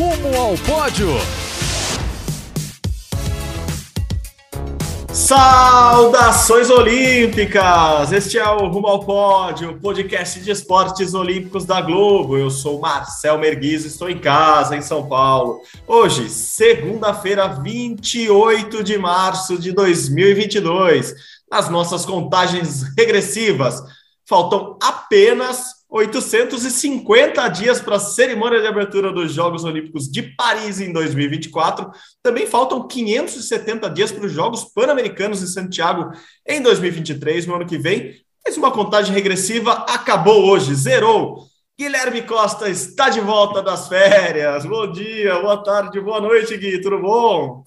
Rumo ao pódio. Saudações olímpicas! Este é o Rumo ao Pódio, podcast de esportes olímpicos da Globo. Eu sou Marcel Merguiz, estou em casa, em São Paulo. Hoje, segunda-feira, 28 de março de 2022. Nas nossas contagens regressivas, faltam apenas 850 dias para a cerimônia de abertura dos Jogos Olímpicos de Paris em 2024. Também faltam 570 dias para os Jogos Pan-Americanos em Santiago em 2023, no ano que vem. Mas uma contagem regressiva acabou hoje, zerou. Guilherme Costa está de volta das férias. Bom dia, boa tarde, boa noite, Gui. Tudo bom?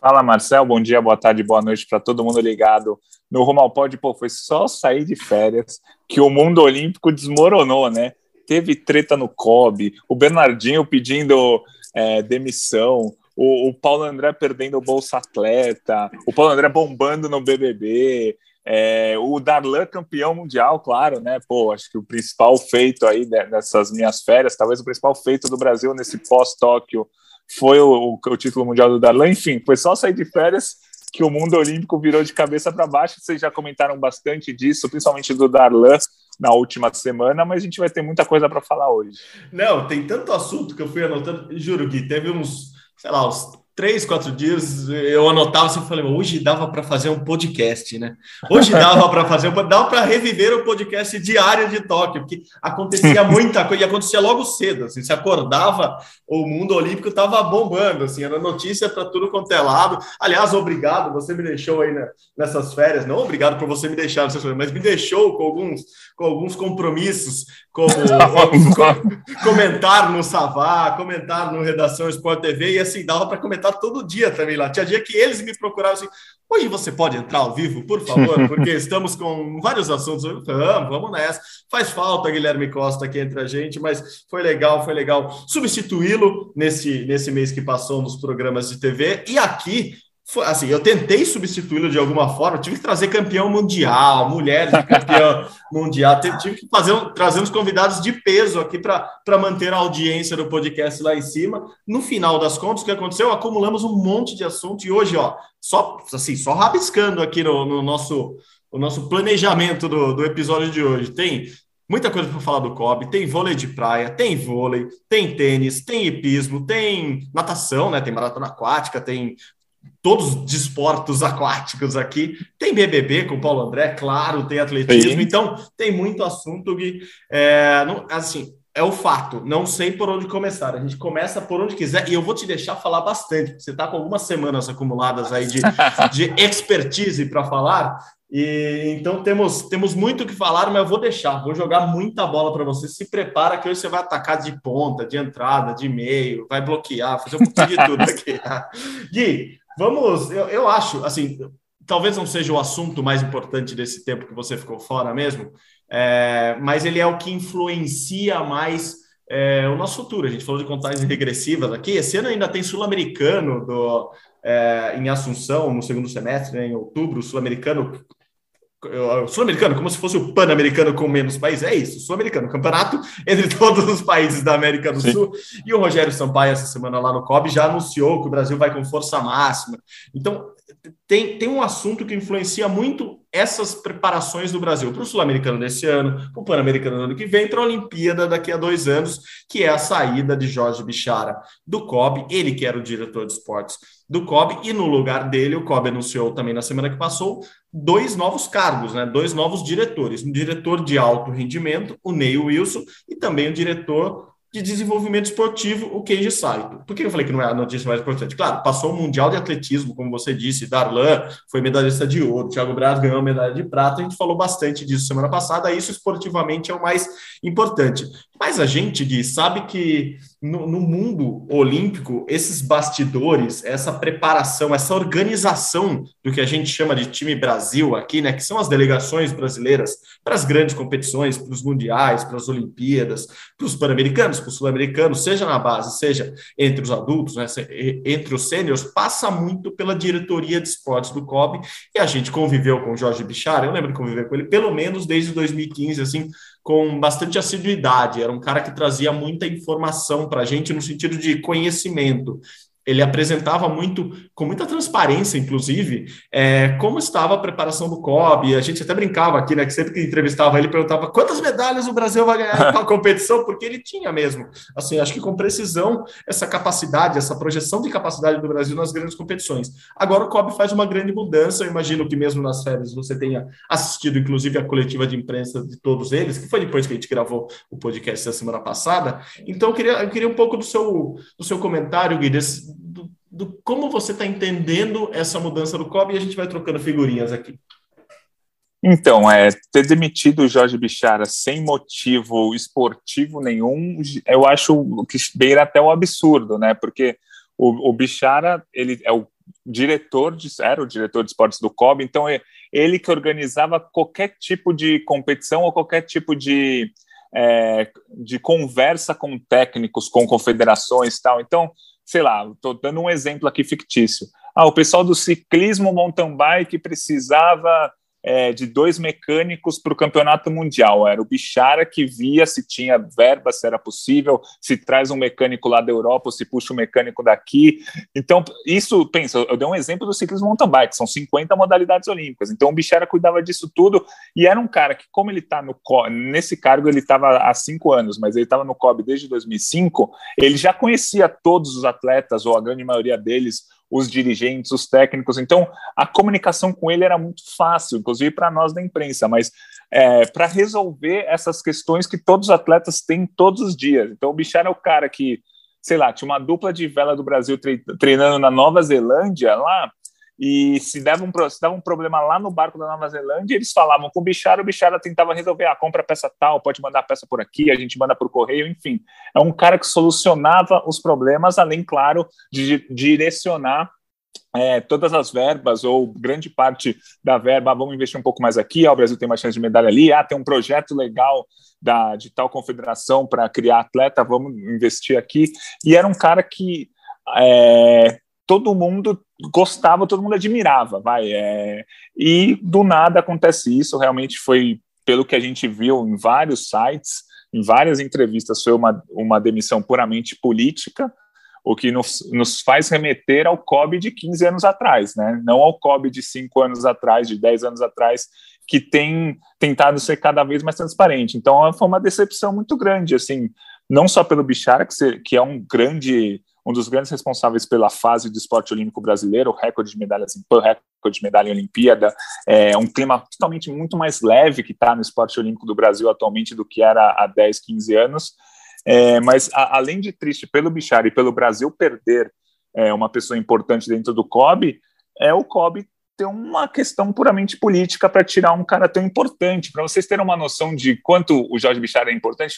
Fala, Marcel. Bom dia, boa tarde, boa noite para todo mundo ligado no Pódio. Pô, foi só sair de férias que o mundo olímpico desmoronou, né? Teve treta no COB, o Bernardinho pedindo é, demissão, o, o, Paulo André perdendo o Bolsa Atleta, o Paulo André bombando no BBB, é, o Darlan campeão mundial, claro, né? Pô, acho que o principal feito aí dessas minhas férias, talvez o principal feito do Brasil nesse pós-Tóquio foi o, o, o, título mundial do Darlan. Enfim, foi só sair de férias que o mundo olímpico virou de cabeça para baixo. Vocês já comentaram bastante disso, principalmente do Darlan na última semana, mas a gente vai ter muita coisa para falar hoje. Não, tem tanto assunto que eu fui anotando. Juro, Gui, teve uns, sei lá, uns três, quatro dias, eu anotava assim, falei, hoje dava para fazer um podcast, né? Hoje dava para fazer, um, dava para reviver o podcast diário de Tóquio, porque acontecia muita coisa, e acontecia logo cedo, assim, se acordava, o mundo olímpico estava bombando, assim, era notícia para tudo quanto é lado. Aliás, obrigado, você me deixou aí né, nessas férias, não obrigado por você me deixar nessas férias, mas me deixou com alguns, com alguns compromissos, como, como comentar no Savá, comentar no Redação Sport TV, e assim, dava para comentar todo dia também lá. Tinha dia que eles me procuravam assim: hoje você pode entrar ao vivo, por favor, porque estamos com vários assuntos. Vamos, vamos nessa. Faz falta Guilherme Costa aqui entre a gente, mas foi legal, foi legal substituí-lo nesse, nesse mês que passou nos programas de TV. E aqui assim, eu tentei substituí-lo de alguma forma, tive que trazer campeão mundial, mulher de campeão mundial, tive que fazer, trazer uns convidados de peso aqui para manter a audiência do podcast lá em cima. No final das contas, o que aconteceu? Acumulamos um monte de assunto e hoje, ó, só assim, só rabiscando aqui no, no nosso o nosso planejamento do, do episódio de hoje. Tem muita coisa para falar do COB, tem vôlei de praia, tem vôlei, tem tênis, tem hipismo, tem natação, né? Tem maratona aquática, tem todos os desportos aquáticos aqui. Tem BBB com o Paulo André, claro, tem atletismo, Sim. então tem muito assunto, Gui. É, não, assim, é o fato, não sei por onde começar. A gente começa por onde quiser e eu vou te deixar falar bastante. Você está com algumas semanas acumuladas aí de, de expertise para falar. E então temos, temos muito o que falar, mas eu vou deixar, vou jogar muita bola para você. Se prepara que hoje você vai atacar de ponta, de entrada, de meio, vai bloquear, fazer um pouquinho de tudo aqui. Gui, Vamos, eu, eu acho, assim, talvez não seja o assunto mais importante desse tempo que você ficou fora mesmo, é, mas ele é o que influencia mais é, o nosso futuro. A gente falou de contagens regressivas aqui. Esse ano ainda tem sul-americano do, é, em Assunção, no segundo semestre, né, em outubro, sul-americano Sul-americano, como se fosse o Pan-Americano com menos países. É isso, Sul-Americano, campeonato entre todos os países da América do Sim. Sul. E o Rogério Sampaio, essa semana lá no COB, já anunciou que o Brasil vai com força máxima. Então, tem, tem um assunto que influencia muito essas preparações do Brasil para o Sul-Americano desse ano, para o Pan-Americano ano que vem, para a Olimpíada daqui a dois anos, que é a saída de Jorge Bichara do COB, ele que era o diretor de esportes do COB, e no lugar dele, o COB anunciou também na semana que passou dois novos cargos, né? dois novos diretores, um diretor de alto rendimento, o Neil Wilson, e também o diretor de desenvolvimento esportivo, o Keiji Saito. Por que eu falei que não é a notícia mais importante? Claro, passou o Mundial de Atletismo, como você disse, Darlan foi medalhista de ouro, Thiago Braz ganhou medalha de prata, a gente falou bastante disso semana passada, isso esportivamente é o mais importante. Mas a gente, Gui, sabe que no, no, mundo olímpico, esses bastidores, essa preparação, essa organização do que a gente chama de time Brasil aqui, né, que são as delegações brasileiras para as grandes competições, para os mundiais, para as Olimpíadas, para os pan-americanos, para os sul-americanos, seja na base, seja entre os adultos, né, entre os sêniores, passa muito pela diretoria de esportes do COB, e a gente conviveu com o Jorge Bichara, eu lembro de conviver com ele pelo menos desde 2015, assim, com bastante assiduidade. Era um cara que trazia muita informação para a gente no sentido de conhecimento ele apresentava muito, com muita transparência, inclusive, é, como estava a preparação do COB. A gente até brincava aqui, né? Que sempre que entrevistava ele, perguntava quantas medalhas o Brasil vai ganhar na competição, porque ele tinha mesmo. Assim, acho que com precisão, essa capacidade, essa projeção de capacidade do Brasil nas grandes competições. Agora o COB faz uma grande mudança. Eu imagino que mesmo nas férias você tenha assistido, inclusive, a coletiva de imprensa de todos eles, que foi depois que a gente gravou o podcast da semana passada. Então, eu queria, eu queria um pouco do seu, do seu comentário, Gui, desse, do, do como você está entendendo essa mudança do COB e a gente vai trocando figurinhas aqui. Então, é, ter demitido o Jorge Bichara sem motivo esportivo nenhum, eu acho que beira até o absurdo, né? Porque o, o Bichara, ele é o diretor de, era o diretor de esportes do COB, então é ele que organizava qualquer tipo de competição ou qualquer tipo de, é, de conversa com técnicos, com confederações e tal. Então, sei lá, estou dando um exemplo aqui fictício. Ah, o pessoal do ciclismo mountain bike precisava é, de dois mecânicos para o campeonato mundial. Era o Bichara que via se tinha verba, se era possível, se traz um mecânico lá da Europa ou se puxa um mecânico daqui. Então, isso, pensa, eu dei um exemplo do ciclismo mountain bike, são 50 modalidades olímpicas. Então, o Bichara cuidava disso tudo e era um cara que, como ele está nesse cargo, ele estava há cinco anos, mas ele estava no COB desde 2005, ele já conhecia todos os atletas, ou a grande maioria deles, os dirigentes, os técnicos. Então, a comunicação com ele era muito fácil, inclusive para nós da imprensa, mas é, para resolver essas questões que todos os atletas têm todos os dias. Então, o Bichara é o cara que, sei lá, tinha uma dupla de vela do Brasil treinando na Nova Zelândia lá, e se dava, um, se dava um problema lá no barco da Nova Zelândia, eles falavam com o Bichara, o Bichara tentava resolver, ah, compra peça tal, pode mandar a peça por aqui, a gente manda por correio, enfim. É um cara que solucionava os problemas, além, claro, de direcionar é, todas as verbas, ou grande parte da verba, ah, vamos investir um pouco mais aqui, ah, o Brasil tem mais chance de medalha ali, ah, tem um projeto legal da, de tal confederação para criar atleta, vamos investir aqui. E era um cara que é, todo mundo gostava, todo mundo admirava, vai. É, e do nada acontece isso, realmente foi, pelo que a gente viu em vários sites, em várias entrevistas, foi uma, uma demissão puramente política, o que nos, nos faz remeter ao COB de 15 anos atrás, né? não ao COB de 5 anos atrás, de 10 anos atrás, que tem tentado ser cada vez mais transparente. Então, foi uma decepção muito grande, assim, não só pelo Bichara, que, que é um grande um dos grandes responsáveis pela fase do esporte olímpico brasileiro, recorde de medalhas em PAN, recorde de medalha em Olimpíada, é um clima totalmente muito mais leve que está no esporte olímpico do Brasil atualmente do que era há 10, 15 anos. É, mas, a, além de triste pelo Bichara e pelo Brasil perder é, uma pessoa importante dentro do COB, é o COB ter uma questão puramente política para tirar um cara tão importante. Para vocês terem uma noção de quanto o Jorge Bichara é importante,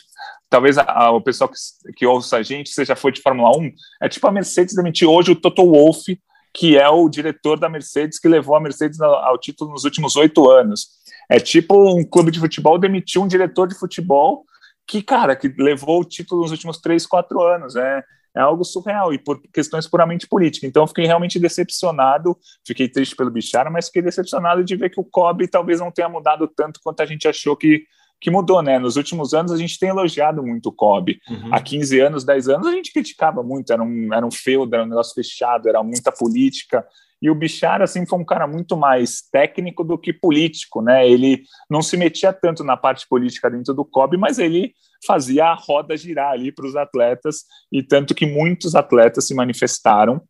talvez a, a, o pessoal que, que ouça a gente, já foi de Fórmula 1, é tipo a Mercedes demitir hoje o Toto Wolff, que é o diretor da Mercedes, que levou a Mercedes ao, ao título nos últimos oito anos. É tipo um clube de futebol demitir um diretor de futebol que, cara, que levou o título nos últimos três, quatro anos. É, é algo surreal e por questões puramente políticas. Então, eu fiquei realmente decepcionado, fiquei triste pelo Bichara, mas fiquei decepcionado de ver que o COB talvez não tenha mudado tanto quanto a gente achou que, que mudou, né? Nos últimos anos a gente tem elogiado muito o COB. Uhum. Há 15 anos, 10 anos, a gente criticava muito, era um, era um feudo, era um negócio fechado, era muita política. E o Bichara, assim, foi um cara muito mais técnico do que político, né? Ele não se metia tanto na parte política dentro do COB, mas ele fazia a roda girar ali para os atletas, e tanto que muitos atletas se manifestaram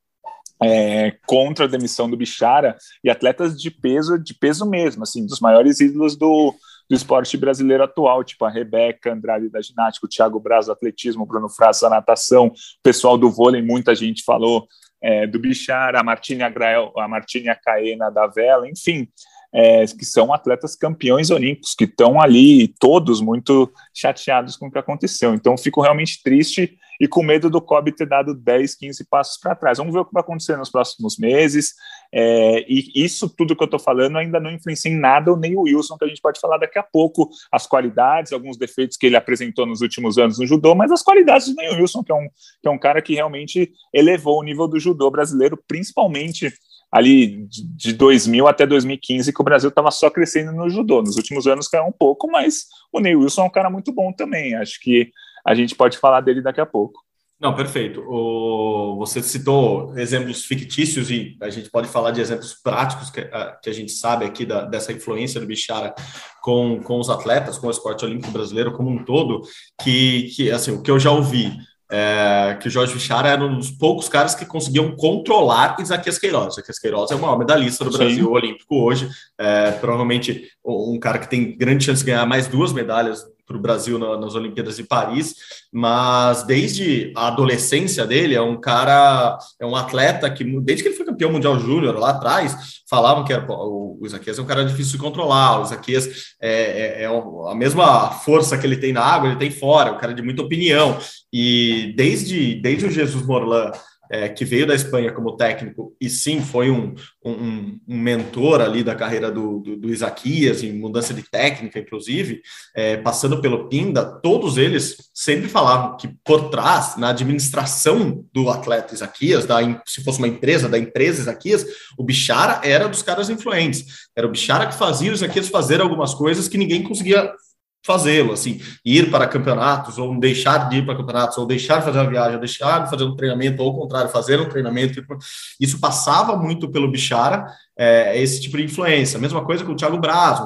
é, contra a demissão do Bichara, e atletas de peso, de peso mesmo, assim, dos maiores ídolos do, do esporte brasileiro atual, tipo a Rebeca Andrade da ginástica, o Thiago Braz do atletismo, o Bruno Frasso da natação, o pessoal do vôlei, muita gente falou é, do Bichara, a Martínia Grael, a Martínia Caena da vela, enfim. é, que são atletas campeões olímpicos, que estão ali todos muito chateados com o que aconteceu. Então, fico realmente triste e com medo do Kobe ter dado 10, 15 passos para trás. Vamos ver o que vai acontecer nos próximos meses. É, e isso tudo que eu estou falando ainda não influencia em nada o Ney Wilson, que a gente pode falar daqui a pouco, as qualidades, alguns defeitos que ele apresentou nos últimos anos no judô, mas as qualidades do Ney Wilson, que é um, que é um cara que realmente elevou o nível do judô brasileiro, principalmente ali de 2000 até 2015 que o Brasil estava só crescendo no judô. Nos últimos anos caiu um pouco, mas o Ney Wilson é um cara muito bom também. Acho que a gente pode falar dele daqui a pouco. Não, perfeito. O, você citou exemplos fictícios e a gente pode falar de exemplos práticos que, a, que a gente sabe aqui da, dessa influência do Bichara com, com os atletas, com o esporte olímpico brasileiro como um todo, que, que assim, o que eu já ouvi é, que o Jorge Bichara era um dos poucos caras que conseguiam controlar Isaquias Queiroz. Isaquias Queiroz é o maior medalhista do Brasil Sim. olímpico hoje, é, provavelmente um cara que tem grande chance de ganhar mais duas medalhas para o Brasil na, nas Olimpíadas de Paris, mas desde a adolescência dele é um cara, é um atleta que desde que ele foi campeão mundial júnior lá atrás, falavam que era, o, o Isaquias é um cara difícil de controlar, o Isaquias é, é, é, a mesma força que ele tem na água, ele tem fora, é um cara de muita opinião, e desde, desde o Jesus Morlan é, que veio da Espanha como técnico e sim foi um, um, um mentor ali da carreira do, do, do, Isaquias, em mudança de técnica, inclusive, é, passando pelo Pinda, todos eles sempre falavam que por trás, na administração do atleta Isaquias, da, se fosse uma empresa, da empresa Isaquias, o Bichara era dos caras influentes. Era o Bichara que fazia o Isaquias fazer algumas coisas que ninguém conseguia fazê-lo, assim, ir para campeonatos, ou deixar de ir para campeonatos, ou deixar de fazer uma viagem, deixar de fazer um treinamento, ou ao contrário, fazer um treinamento. Isso passava muito pelo Bichara, é, esse tipo de influência. Mesma coisa com o Thiago Braz,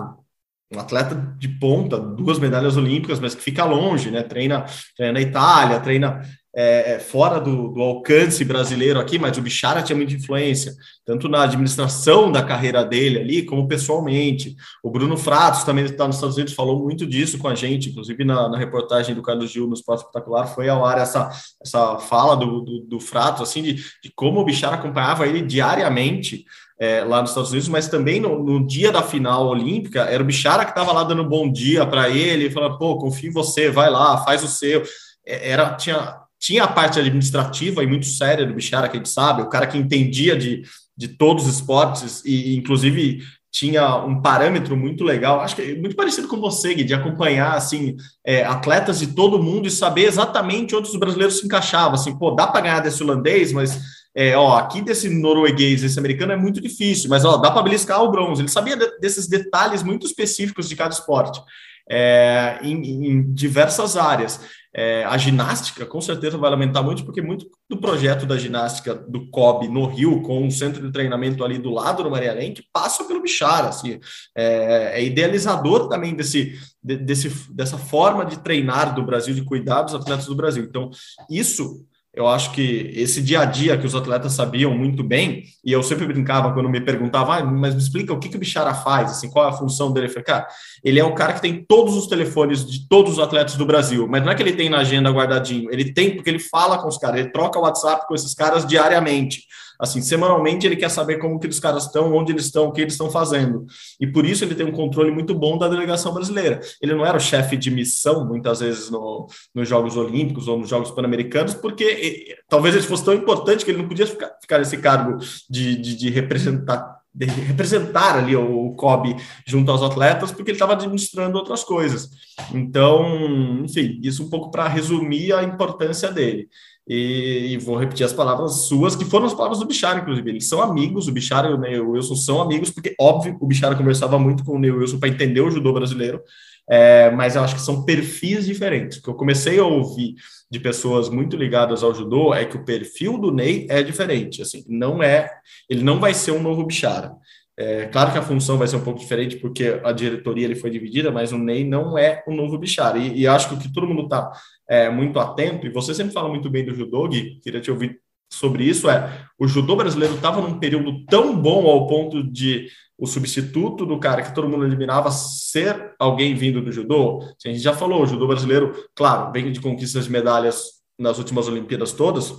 um atleta de ponta, duas medalhas olímpicas, mas que fica longe, né? Treina, treina na Itália, treina é, é, fora do, do, alcance brasileiro aqui, mas o Bichara tinha muita influência, tanto na administração da carreira dele ali, como pessoalmente. O Bruno Fratos também está nos Estados Unidos, falou muito disso com a gente, inclusive na, na reportagem do Carlos Gil no Esporte Espetacular, foi ao ar essa, essa fala do, do, do Fratos, assim, de, de como o Bichara acompanhava ele diariamente, é, lá nos Estados Unidos, mas também no, no, dia da final olímpica, era o Bichara que estava lá dando bom dia para ele, falando, pô, confio em você, vai lá, faz o seu. É, era, tinha tinha a parte administrativa e muito séria do Bichara, que a gente sabe, o cara que entendia de, de todos os esportes e, inclusive, tinha um parâmetro muito legal, acho que é muito parecido com você, Gui, de acompanhar, assim, é, atletas de todo mundo e saber exatamente onde os brasileiros se encaixavam, assim, pô, dá para ganhar desse holandês, mas, é, ó, aqui desse norueguês, esse americano é muito difícil, mas, ó, dá para beliscar o bronze. Ele sabia de, desses detalhes muito específicos de cada esporte. É, em, em, diversas áreas. É, a ginástica, com certeza, vai lamentar muito, porque muito do projeto da ginástica do COB no Rio, com um centro de treinamento ali do lado do Maria Lenk, passa pelo Bichara. Assim, é, é, idealizador também desse, desse, dessa forma de treinar do Brasil, de cuidar dos atletas do Brasil. Então, isso eu acho que esse dia a dia que os atletas sabiam muito bem, e eu sempre brincava quando me perguntavam, ah, mas me explica o que, que o Bichara faz, assim, qual é a função dele? Eu falei, cara, ele é o cara que tem todos os telefones de todos os atletas do Brasil, mas não é que ele tem na agenda guardadinho, ele tem porque ele fala com os caras, ele troca WhatsApp com esses caras diariamente. Assim, semanalmente ele quer saber como que os caras estão, onde eles estão, o que eles estão fazendo. E por isso ele tem um controle muito bom da delegação brasileira. Ele não era o chefe de missão, muitas vezes, no, nos Jogos Olímpicos ou nos Jogos Pan-Americanos, porque talvez ele fosse tão importante que ele não podia ficar, ficar nesse cargo de, de, de representar de representar ali o COB junto aos atletas, porque ele estava administrando outras coisas. Então, enfim, isso um pouco para resumir a importância dele. E, e, vou repetir as palavras suas, que foram as palavras do Bichara, inclusive. Eles são amigos, o Bichara e o Neil Wilson são amigos, porque, óbvio, o Bichara conversava muito com o Neil Wilson para entender o judô brasileiro, é, mas eu acho que são perfis diferentes. O que eu comecei a ouvir de pessoas muito ligadas ao judô é que o perfil do Ney é diferente. Assim, não é, ele não vai ser um novo Bichara. É, claro que a função vai ser um pouco diferente porque a diretoria ele foi dividida, mas o Ney não é o novo Bichara. E, e acho que o que todo mundo está é, muito atento, e você sempre fala muito bem do judô, Gui, queria te ouvir sobre isso, é o judô brasileiro estava num período tão bom ao ponto de o substituto do cara que todo mundo eliminava ser alguém vindo do judô. A gente já falou, o judô brasileiro, claro, vem de conquistas de medalhas nas últimas Olimpíadas todas,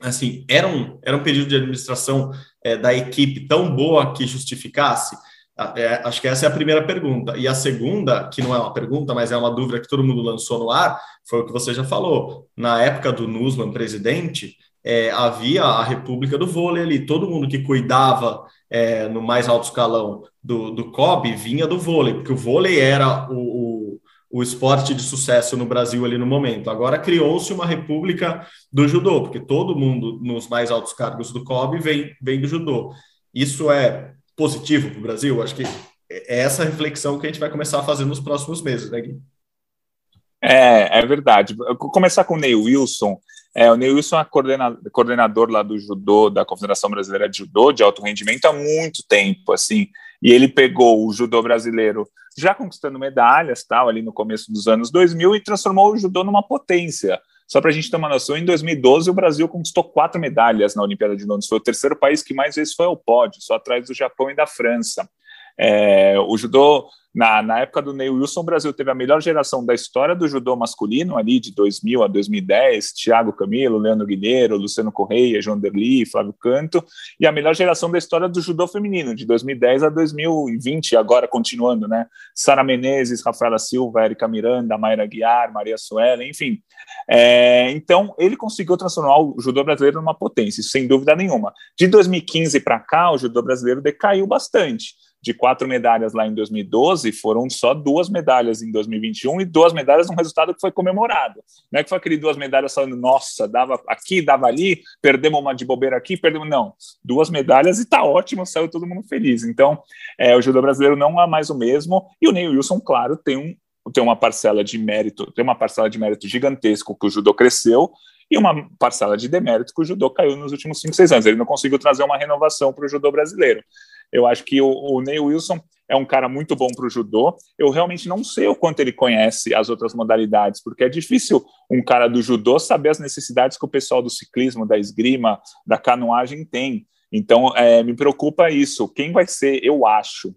assim, era um, era um período de administração é, da equipe tão boa que justificasse É, acho que essa é a primeira pergunta. E a segunda, que não é uma pergunta, mas é uma dúvida que todo mundo lançou no ar, foi o que você já falou. Na época do Nusman presidente, é, havia a República do Vôlei ali, todo mundo que cuidava é, no mais alto escalão do, do COB vinha do vôlei, porque o vôlei era o, o, o esporte de sucesso no Brasil ali no momento. Agora criou-se uma República do Judô, porque todo mundo nos mais altos cargos do COB vem, vem do judô. Isso é positivo para o Brasil? Acho que é essa reflexão que a gente vai começar a fazer nos próximos meses, né, Gui? É, é verdade. vou começar com o Ney Wilson. É, o Ney Wilson é coordenador, coordenador lá do judô, da Confederação Brasileira de Judô, de alto rendimento, há muito tempo, assim, e ele pegou o judô brasileiro já conquistando medalhas, tal, ali no começo dos anos 2000, e transformou o judô numa potência. Só para a gente ter uma noção, em 2012 o Brasil conquistou quatro medalhas na Olimpíada de Londres. Foi o terceiro país que mais vezes foi ao pódio, só atrás do Japão e da França. É, o judô na, na época do Neil Wilson, o Brasil teve a melhor geração da história do judô masculino, ali de 2000 a 2010, Thiago Camilo, Leandro Guilheiro, Luciano Correia, João Derli, Flávio Canto, e a melhor geração da história do judô feminino, de 2010 a 2020, agora continuando, né? Sara Menezes, Rafaela Silva, Erika Miranda, Mayra Guiar, Maria Suela, enfim. É, então, ele conseguiu transformar o judô brasileiro numa potência, sem dúvida nenhuma. De 2015 para cá, o judô brasileiro decaiu bastante de quatro medalhas lá em 2012, foram só duas medalhas em 2021 e duas medalhas num resultado que foi comemorado. Não é que foi aquele duas medalhas falando, nossa, dava aqui, dava ali, perdemos uma de bobeira aqui, perdemos. Não, duas medalhas e tá ótimo, saiu todo mundo feliz. Então, é, o judô brasileiro não é mais o mesmo, e o Neil Wilson, claro, tem um tem uma parcela de mérito, tem uma parcela de mérito gigantesco que o judô cresceu e uma parcela de demérito que o judô caiu nos últimos 5, 6 anos. Ele não conseguiu trazer uma renovação para o judô brasileiro. Eu acho que o, o Neil Wilson é um cara muito bom para o judô. Eu realmente não sei o quanto ele conhece as outras modalidades, porque é difícil um cara do judô saber as necessidades que o pessoal do ciclismo, da esgrima, da canoagem tem. Então, é, me preocupa isso. Quem vai ser, eu acho,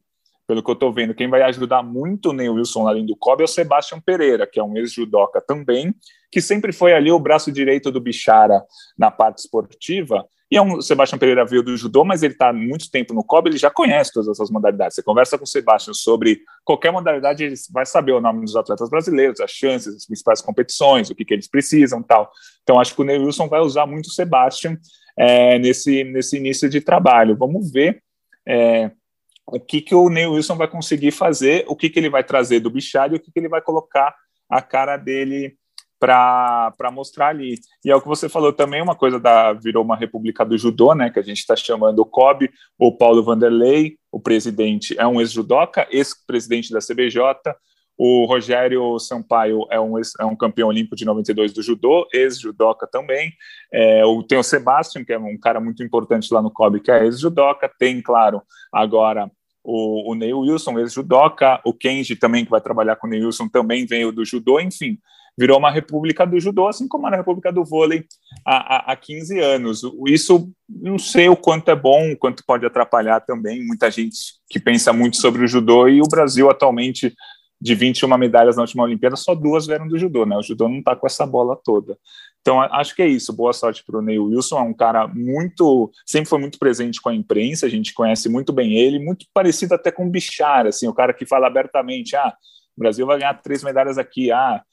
pelo que eu estou vendo, quem vai ajudar muito o Neil Wilson além do Kobe é o Sebastião Pereira, que é um ex-judoca também, que sempre foi ali o braço direito do Bichara na parte esportiva, e é um, Sebastião Pereira veio do judô, mas ele está muito tempo no COB, ele já conhece todas essas modalidades. Você conversa com o Sebastião sobre qualquer modalidade, ele vai saber o nome dos atletas brasileiros, as chances, as principais competições, o que, que eles precisam tal. Então, acho que o Neil Wilson vai usar muito o Sebastião é, nesse, nesse início de trabalho. Vamos ver é, o que, que o Neil Wilson vai conseguir fazer, o que, que ele vai trazer do Bichard e o que, que ele vai colocar a cara dele para mostrar ali. E é o que você falou também, uma coisa da virou uma república do judô, né, que a gente está chamando o COB, o Paulo Vanderlei, o presidente é um ex-judoca, ex-presidente da CBJ, o Rogério Sampaio é um, é um campeão olímpico de 92 do judô, ex-judoca também. É, tem o Sebastian, que é um cara muito importante lá no COB, que é ex-judoca. Tem, claro, agora o, o Neil Wilson, ex-judoca. O Kenji também, que vai trabalhar com o Neil Wilson, também veio do judô. Enfim, virou uma república do judô, assim como a república do vôlei há, há, há 15 anos. Isso não sei o quanto é bom, o quanto pode atrapalhar também. Muita gente que pensa muito sobre o judô e o Brasil atualmente de 21 medalhas na última Olimpíada, só duas vieram do judô, né? O judô não está com essa bola toda. Então, acho que é isso. Boa sorte para o Neil Wilson. É um cara muito. Sempre foi muito presente com a imprensa, a gente conhece muito bem ele, muito parecido até com o Bichar, assim, o cara que fala abertamente: ah, o Brasil vai ganhar três medalhas aqui, ah,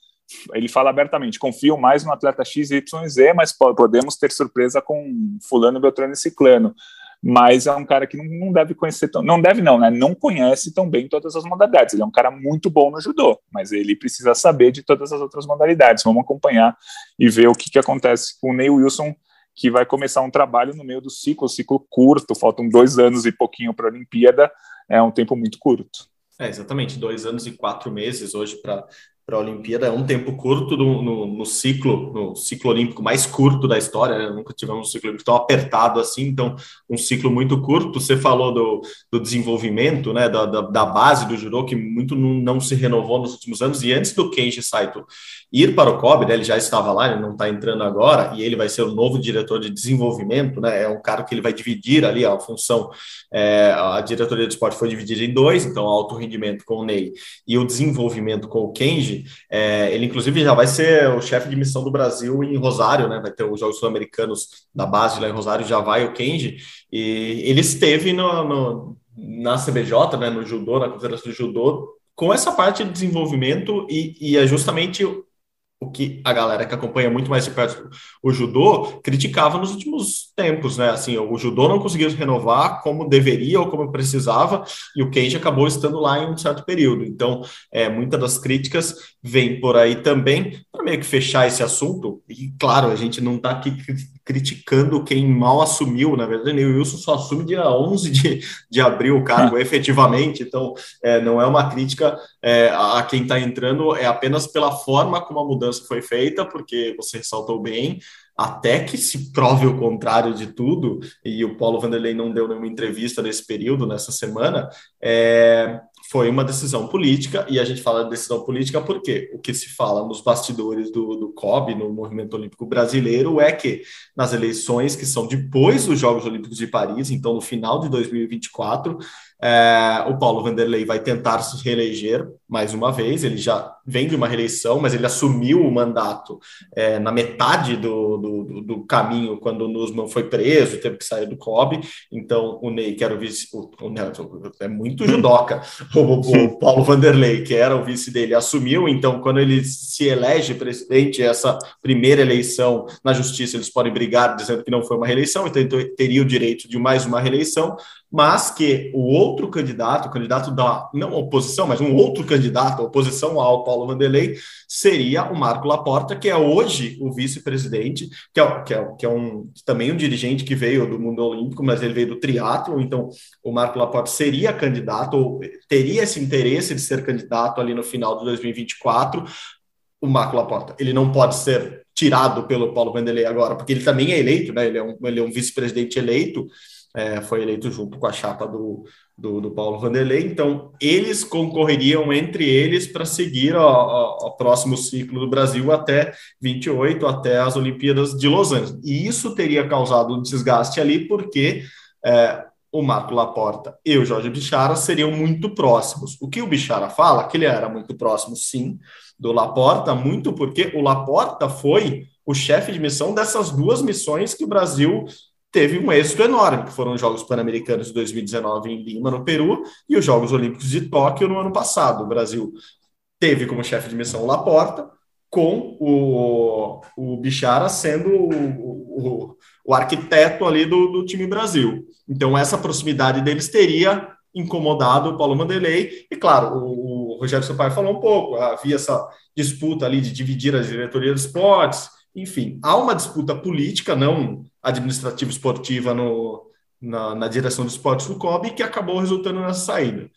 ele fala abertamente, confio mais no atleta X, Y, Z, mas podemos ter surpresa com fulano, Beltrano e Ciclano. Mas é um cara que não, deve conhecer tão, não deve não, né? Não conhece tão bem todas as modalidades. Ele é um cara muito bom no judô, mas ele precisa saber de todas as outras modalidades. Vamos acompanhar e ver o que, que acontece com o Neil Wilson, que vai começar um trabalho no meio do ciclo, ciclo curto, faltam dois anos e pouquinho para a Olimpíada, é um tempo muito curto. É, exatamente, dois anos e quatro meses hoje para para a Olimpíada. É um tempo curto no, no, no, ciclo, no ciclo olímpico mais curto da história. Né? Nunca tivemos um ciclo olímpico tão apertado assim, então um ciclo muito curto. Você falou do, do desenvolvimento, né, da, da, da, base do judô que muito não, não, se renovou nos últimos anos. E antes do Kenji Saito ir para o COB, né, ele já estava lá, ele não está entrando agora, e ele vai ser o novo diretor de desenvolvimento. Né? É um cara que ele vai dividir ali a função. É, a diretoria de esporte foi dividida em dois, então alto rendimento com o Ney e o desenvolvimento com o Kenji é, ele, inclusive, já vai ser o chefe de missão do Brasil em Rosário, né? Vai ter os Jogos Sul-Americanos da base lá em Rosário, já vai o Kenji. E ele esteve no, no na CBJ, né, no judô, na Confederação de Judô, com essa parte de desenvolvimento e, e é justamente o que a galera que acompanha muito mais de perto o judô criticava nos últimos tempos, né? Assim, o judô não conseguiu renovar como deveria ou como precisava, e o Kenji acabou estando lá em um certo período. Então, é, muitas das críticas vêm por aí também para meio que fechar esse assunto. E claro, a gente não está aqui criticando quem mal assumiu, na verdade, o Wilson só assume dia 11 de, de abril o cargo efetivamente, então é, não é uma crítica é, a quem está entrando, é apenas pela forma como a mudança foi feita, porque você ressaltou bem, até que se prove o contrário de tudo, e o Paulo Vanderlei não deu nenhuma entrevista nesse período, nessa semana, é, foi uma decisão política, e a gente fala de decisão política porque o que se fala nos bastidores do, do COB, no Movimento Olímpico Brasileiro, é que nas eleições que são depois dos Jogos Olímpicos de Paris, então no final de 2024, é, o Paulo Vanderlei vai tentar se reeleger mais uma vez. Ele já vem de uma reeleição, mas ele assumiu o mandato é, na metade do, do, do, caminho, quando o Nussmann foi preso, teve que sair do COB. Então, o Ney, que era o vice, o, o, é muito judoca, o, o, Paulo Vanderlei, que era o vice dele, assumiu. Então, quando ele se elege presidente, essa primeira eleição na justiça, eles podem brigar dizendo que não foi uma reeleição, então ele teria o direito de mais uma reeleição mas que o outro candidato, o candidato da, não oposição, mas um outro candidato, oposição ao Paulo Vanderlei, seria o Marco Laporta, que é hoje o vice-presidente, que, é, que, é, que é um, também um dirigente que veio do mundo olímpico, mas ele veio do triatlo, então o Marco Laporta seria candidato, ou teria esse interesse de ser candidato ali no final de 2024, o Marco Laporta. Ele não pode ser tirado pelo Paulo Vanderlei agora, porque ele também é eleito, né? Ele é um, ele é um vice-presidente eleito, é, foi eleito junto com a chapa do, do, do, Paulo Vanderlei, então eles concorreriam entre eles para seguir o próximo ciclo do Brasil até 28, até as Olimpíadas de Los Angeles. E isso teria causado um desgaste ali, porque é, o Marco Laporta e o Jorge Bichara seriam muito próximos. O que o Bichara fala, que ele era muito próximo, sim, do Laporta, muito porque o Laporta foi o chefe de missão dessas duas missões que o Brasil teve um êxito enorme, que foram os Jogos Pan-Americanos de 2019 em Lima, no Peru, e os Jogos Olímpicos de Tóquio no ano passado. O Brasil teve como chefe de missão o Laporta, com o, o Bichara sendo o, o, o arquiteto ali do, do, time Brasil. Então, essa proximidade deles teria incomodado o Paulo Mandelei, e claro, o, o Rogério Sampaio falou um pouco, havia essa disputa ali de dividir a diretoria dos esportes, enfim, há uma disputa política, não administrativa esportiva na, na direção dos esportes do COB, que acabou resultando nessa saída.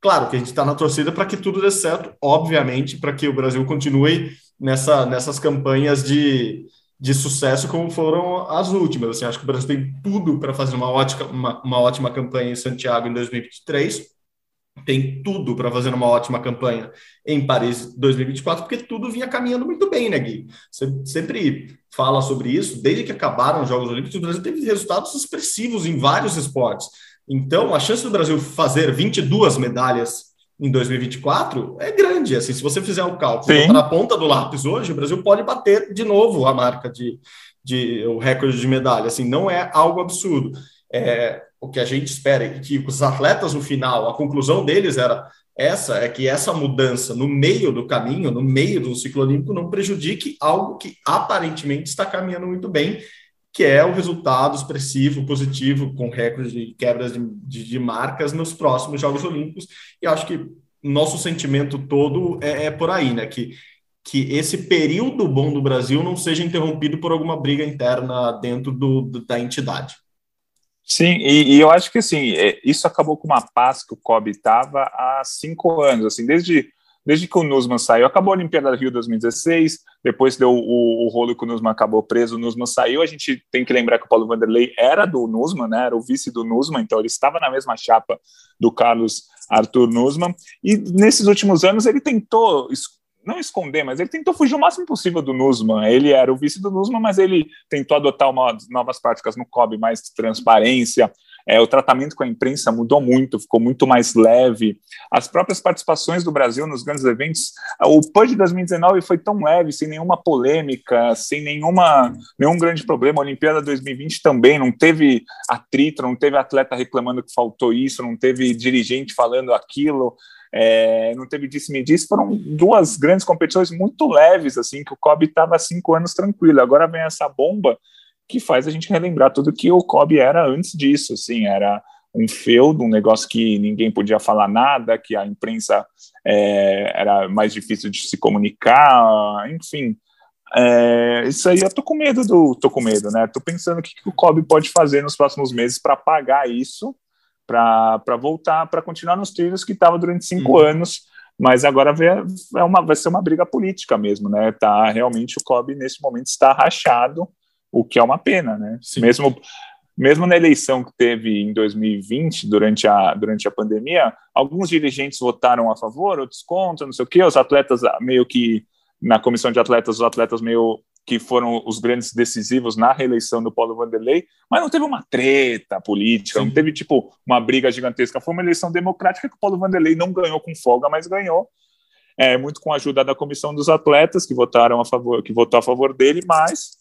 Claro que a gente está na torcida para que tudo dê certo, obviamente, para que o Brasil continue nessa, nessas campanhas de, de sucesso como foram as últimas. Assim, acho que o Brasil tem tudo para fazer uma ótima, uma, uma ótima campanha em Santiago em 2023 tem tudo para fazer uma ótima campanha em Paris 2024, porque tudo vinha caminhando muito bem, né, Gui? Você sempre fala sobre isso, desde que acabaram os Jogos Olímpicos, o Brasil teve resultados expressivos em vários esportes. Então, a chance do Brasil fazer 22 medalhas em 2024 é grande. Assim, se você fizer o cálculo na ponta do lápis hoje, o Brasil pode bater de novo a marca de, de o recorde de medalha. Assim, não é algo absurdo. É, o que a gente espera e que os atletas no final, a conclusão deles era essa, é que essa mudança no meio do caminho, no meio do ciclo olímpico, não prejudique algo que aparentemente está caminhando muito bem, que é o resultado expressivo, positivo, com recordes de quebras de, de, de marcas nos próximos Jogos Olímpicos. E acho que nosso sentimento todo é, é por aí, né? Que que esse período bom do Brasil não seja interrompido por alguma briga interna dentro do, da entidade. Sim, e, e, eu acho que assim, é, isso acabou com uma paz que o Kobe estava há cinco anos, assim, desde, desde que o Nusman saiu, acabou a Olimpíada Rio 2016, depois deu o, o rolo que o Nusman acabou preso, o Nusman saiu, a gente tem que lembrar que o Paulo Vanderlei era do Nusman, né, era o vice do Nusman, então ele estava na mesma chapa do Carlos Arthur Nusman, e nesses últimos anos ele tentou não esconder, mas ele tentou fugir o máximo possível do Nussmann. Ele era o vice do Nussmann, mas ele tentou adotar uma, novas práticas no COB, mais transparência. É, o tratamento com a imprensa mudou muito, ficou muito mais leve. As próprias participações do Brasil nos grandes eventos, o PUD de 2019 foi tão leve, sem nenhuma polêmica, sem nenhuma, nenhum grande problema. A Olimpíada 2020 também não teve atrito, não teve atleta reclamando que faltou isso, não teve dirigente falando aquilo é, não teve disse-me-disse, foram duas grandes competições muito leves, assim, que o Kobe estava há cinco anos tranquilo. Agora vem essa bomba que faz a gente relembrar tudo que o Kobe era antes disso, assim, era um feudo, um negócio que ninguém podia falar nada, que a imprensa é, era mais difícil de se comunicar, enfim. É, isso aí eu tô com medo do, tô com medo, né? Tô pensando o que, que o Kobe pode fazer nos próximos meses para pagar isso para voltar, para continuar nos trilhos que estava durante cinco uhum. anos, mas agora é uma, vai ser uma briga política mesmo, né? Tá, realmente o COB nesse momento está rachado, o que é uma pena, né? Sim. Mesmo, mesmo na eleição que teve em 2020, durante a, durante a pandemia, alguns dirigentes votaram a favor, outros contra, não sei o quê, os atletas meio que na comissão de atletas, os atletas meio que foram os grandes decisivos na reeleição do Paulo Vanderlei, mas não teve uma treta política, Sim. não teve tipo uma briga gigantesca. Foi uma eleição democrática que o Paulo Vanderlei não ganhou com folga, mas ganhou. É, muito com a ajuda da comissão dos atletas que votaram a favor, que votou a favor dele, mas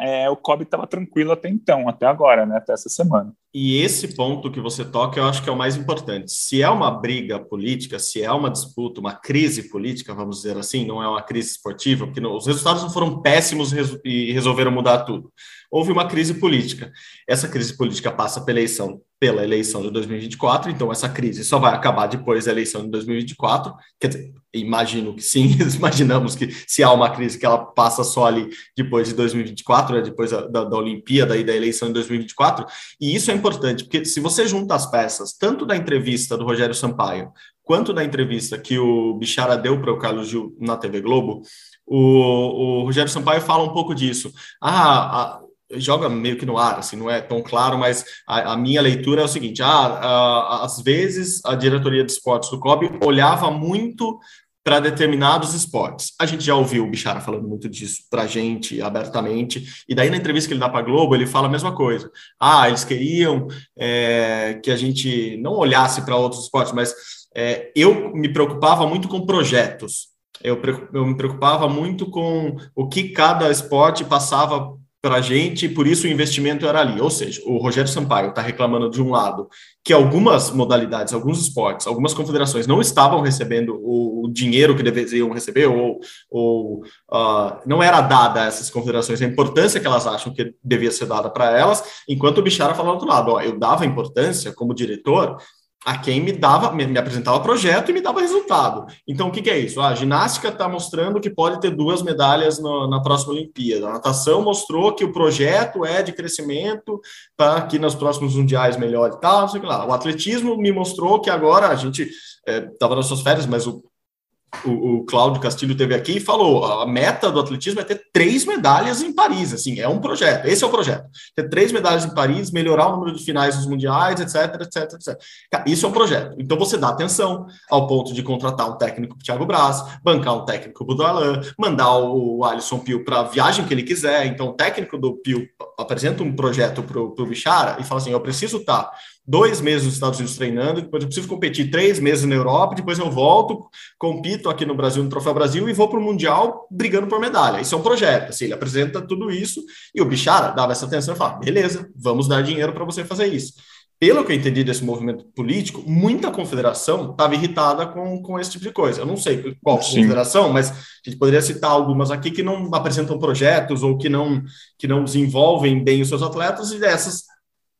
é, o Kobe estava tranquilo até então, até agora, né, até essa semana. E esse ponto que você toca, eu acho que é o mais importante. Se é uma briga política, se é uma disputa, uma crise política, vamos dizer assim, não é uma crise esportiva, porque não, os resultados não foram péssimos e resolveram mudar tudo. Houve uma crise política. Essa crise política passa pela eleição, pela eleição de 2024, então essa crise só vai acabar depois da eleição de 2024. Quer dizer, imagino que sim, imaginamos que se há uma crise que ela passa só ali depois de 2024, né, depois da, da, da Olimpíada e da eleição de 2024, e isso é importante, porque se você junta as peças, tanto da entrevista do Rogério Sampaio, quanto da entrevista que o Bichara deu para o Carlos Gil na TV Globo, o, o Rogério Sampaio fala um pouco disso. Ah, joga meio que no ar, assim, não é tão claro, mas a, a minha leitura é o seguinte: ah, às vezes a diretoria de esportes do COB olhava muito para determinados esportes. A gente já ouviu o Bichara falando muito disso para a gente abertamente, e daí na entrevista que ele dá para a Globo, ele fala a mesma coisa. Ah, eles queriam é, que a gente não olhasse para outros esportes, mas é, eu me preocupava muito com projetos. Eu, eu me preocupava muito com o que cada esporte passava para a gente, por isso o investimento era ali. Ou seja, o Rogério Sampaio está reclamando de um lado que algumas modalidades, alguns esportes, algumas confederações não estavam recebendo o, dinheiro que deveriam receber, ou, ou uh, não era dada a essas confederações a importância que elas acham que devia ser dada para elas, enquanto o Bichara falou do outro lado, ó, eu dava importância como diretor a quem me dava, me, apresentava projeto e me dava resultado. Então, o que, que é isso? a ginástica está mostrando que pode ter duas medalhas no, na próxima Olimpíada. A natação mostrou que o projeto é de crescimento para que nos próximos mundiais melhore e tal, não sei o que lá. O atletismo me mostrou que agora a gente estava é, nas suas férias, mas o o, o Cláudio Castilho teve aqui e falou: a meta do atletismo é ter três medalhas em Paris. Assim, é um projeto. Esse é o projeto. Ter três medalhas em Paris, melhorar o número de finais dos mundiais, etc, etc, etc. Isso é um projeto. Então você dá atenção ao ponto de contratar um técnico Thiago Braz, bancar um técnico para o Alain, mandar o Alisson Pio para a viagem que ele quiser. Então o técnico do Pio apresenta um projeto para o Bichara e fala assim: eu preciso estar dois meses nos Estados Unidos treinando, depois eu preciso competir três meses na Europa, depois eu volto, compito aqui no Brasil, no Troféu Brasil, e vou para o Mundial brigando por medalha. Isso é um projeto, assim, ele apresenta tudo isso, e o Bichara dava essa atenção e falava, beleza, vamos dar dinheiro para você fazer isso. Pelo que eu entendi desse movimento político, muita confederação estava irritada com, com esse tipo de coisa. Eu não sei qual Sim. confederação, mas a gente poderia citar algumas aqui que não apresentam projetos ou que não, que não desenvolvem bem os seus atletas, e dessas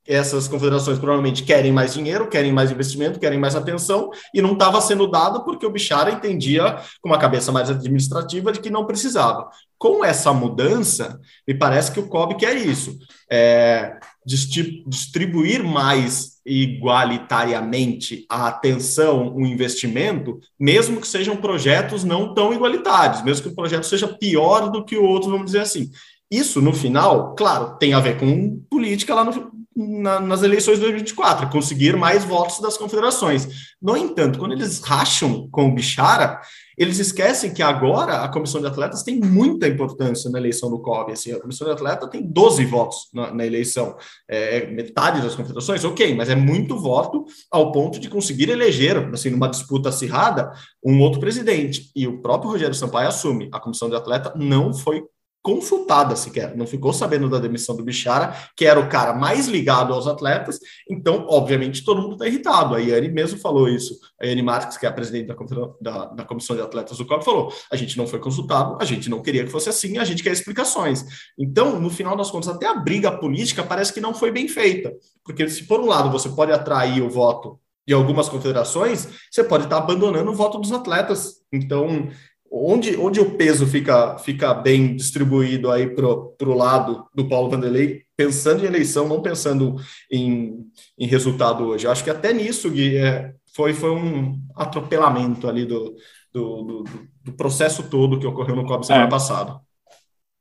essas confederações provavelmente querem mais dinheiro, querem mais investimento, querem mais atenção, e não estava sendo dado porque o Bichara entendia, com uma cabeça mais administrativa, de que não precisava. Com essa mudança, me parece que o COB quer isso, é, distribuir mais igualitariamente a atenção, o investimento, mesmo que sejam projetos não tão igualitários, mesmo que o projeto seja pior do que o outro, vamos dizer assim. Isso, no final, claro, tem a ver com política lá no, na, nas eleições de 2024, conseguir mais votos das confederações. No entanto, quando eles racham com o Bichara, eles esquecem que agora a comissão de atletas tem muita importância na eleição do COB. Assim, a comissão de atleta tem 12 votos na, na eleição, é, é, metade das confederações, ok, mas é muito voto ao ponto de conseguir eleger, assim, numa disputa acirrada, um outro presidente. E o próprio Rogério Sampaio assume: a comissão de atleta não foi consultada sequer, não ficou sabendo da demissão do Bichara, que era o cara mais ligado aos atletas, então, obviamente, todo mundo está irritado. A Yane mesmo falou isso. A Yane Marques, que é a presidente da, da, da Comissão de Atletas do COP, falou: a gente não foi consultado, a gente não queria que fosse assim, a gente quer explicações. Então, no final das contas, até a briga política parece que não foi bem feita, porque se por um lado você pode atrair o voto de algumas confederações, você pode estar abandonando o voto dos atletas. Então, onde, onde o peso fica, fica bem distribuído aí para o lado do Paulo Vanderlei, pensando em eleição, não pensando em, em resultado hoje. Eu acho que até nisso, Gui, é, foi, foi um atropelamento ali do, do, do, do processo todo que ocorreu no COB semana é. passada.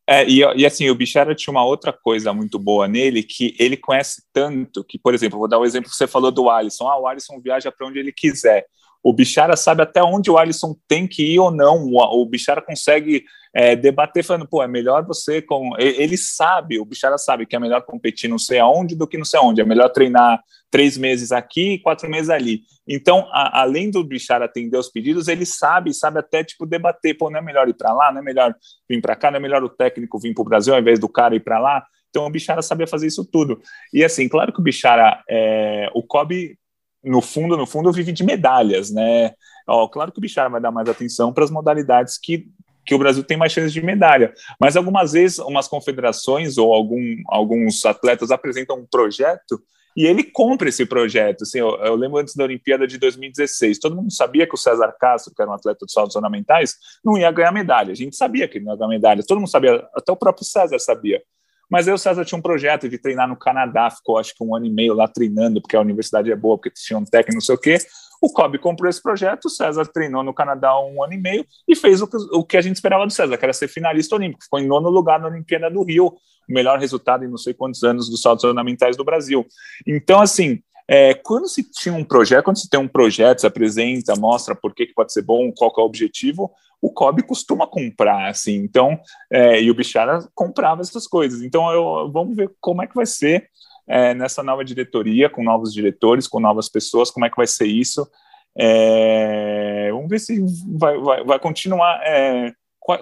É, e, e, assim, o Bichara tinha uma outra coisa muito boa nele, que ele conhece tanto que, por exemplo, vou dar um exemplo que você falou do Alisson. Ah, o Alisson viaja para onde ele quiser o Bichara sabe até onde o Alisson tem que ir ou não. O, o Bichara consegue é, debater falando, pô, é melhor você com. Ele sabe, o Bichara sabe que é melhor competir não sei aonde do que não sei aonde. É melhor treinar três meses aqui e quatro meses ali. Então, a, além do Bichara atender os pedidos, ele sabe, sabe até tipo debater, pô, não é melhor ir para lá, não é melhor vir para cá, não é melhor o técnico vir para o Brasil ao invés do cara ir para lá. Então, o Bichara sabia fazer isso tudo. E assim, claro que o Bichara, é, o Kobe no fundo, no fundo, vive de medalhas, né? Ó, claro que o Bichara vai dar mais atenção para as modalidades que, que o Brasil tem mais chances de medalha, mas algumas vezes umas confederações ou algum, alguns atletas apresentam um projeto e ele compra esse projeto. Assim, eu, eu, lembro antes da Olimpíada de 2016, todo mundo sabia que o César Castro, que era um atleta de saltos ornamentais, não ia ganhar medalha. A gente sabia que ele não ia ganhar medalha, todo mundo sabia, até o próprio César sabia. Mas aí o César tinha um projeto de treinar no Canadá, ficou acho que um ano e meio lá treinando, porque a universidade é boa, porque tinha um técnico, não sei o quê. O Kobe comprou esse projeto, o César treinou no Canadá um ano e meio e fez o que, o que a gente esperava do César, que era ser finalista olímpico. Ficou em nono lugar na Olimpíada do Rio, o melhor resultado em não sei quantos anos dos saltos ornamentais do Brasil. Então, assim, é, quando se tinha um projeto, quando se tem um projeto, se apresenta, mostra por que, que pode ser bom, qual é o objetivo, o Kobe costuma comprar, assim, então, é, e o Bichara comprava essas coisas. Então, eu, vamos ver como é que vai ser é, nessa nova diretoria, com novos diretores, com novas pessoas, como é que vai ser isso. É, vamos ver se vai, vai, vai continuar. É,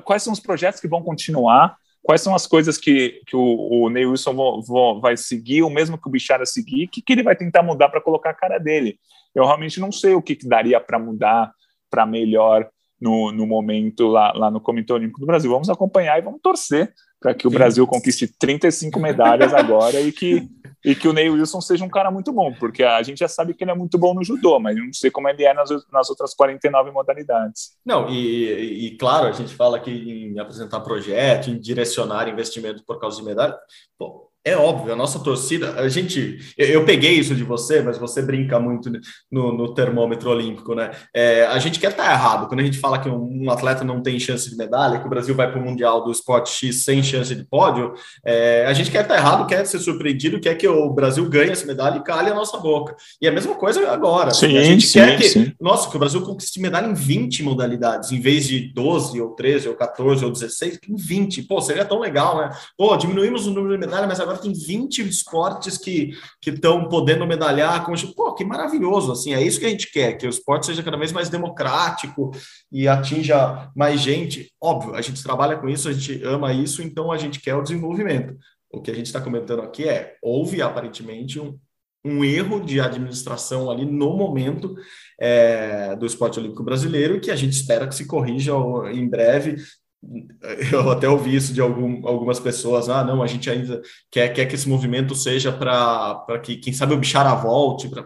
quais são os projetos que vão continuar? quais são as coisas que, que o, o Ney Wilson vou, vou, vai seguir, o mesmo que o Bichara seguir, que, que ele vai tentar mudar para colocar a cara dele. Eu realmente não sei o que, que daria para mudar para melhor no, no momento lá, lá no Comitê Olímpico do Brasil. Vamos acompanhar e vamos torcer para que o Brasil conquiste 35 medalhas agora e que, e que o Ney Wilson seja um cara muito bom, porque a gente já sabe que ele é muito bom no judô, mas não sei como ele é nas, nas outras 49 modalidades. Não, e, e claro, a gente fala aqui em apresentar projeto, em direcionar investimento por causa de medalha. Pô, é óbvio, a nossa torcida, a gente, eu, eu, peguei isso de você, mas você brinca muito no, no termômetro olímpico, né? É, a gente quer estar tá errado quando a gente fala que um, um, atleta não tem chance de medalha, que o Brasil vai para o Mundial do Esporte X sem chance de pódio. É, a gente quer estar tá errado, quer ser surpreendido, quer que o Brasil ganhe essa medalha e calhe a nossa boca. E a mesma coisa agora. Sim, a gente sim, quer que, sim. nossa, que o Brasil conquiste medalha em 20 modalidades, em vez de 12 ou 13 ou 14 ou 16, em 20. Pô, seria tão legal, né? Pô, diminuímos o número de medalhas, mas agora tem 20 esportes que estão podendo medalhar. Com... Pô, que maravilhoso, assim, é isso que a gente quer, que o esporte seja cada vez mais democrático e atinja mais gente. Óbvio, a gente trabalha com isso, a gente ama isso, então a gente quer o desenvolvimento. O que a gente está comentando aqui é, houve aparentemente um, um erro de administração ali no momento é, do esporte olímpico brasileiro que a gente espera que se corrija em breve eu até ouvi isso de algum, algumas pessoas, ah, não, a gente ainda quer, quer que esse movimento seja para que, quem sabe, o Bichara volte, pra,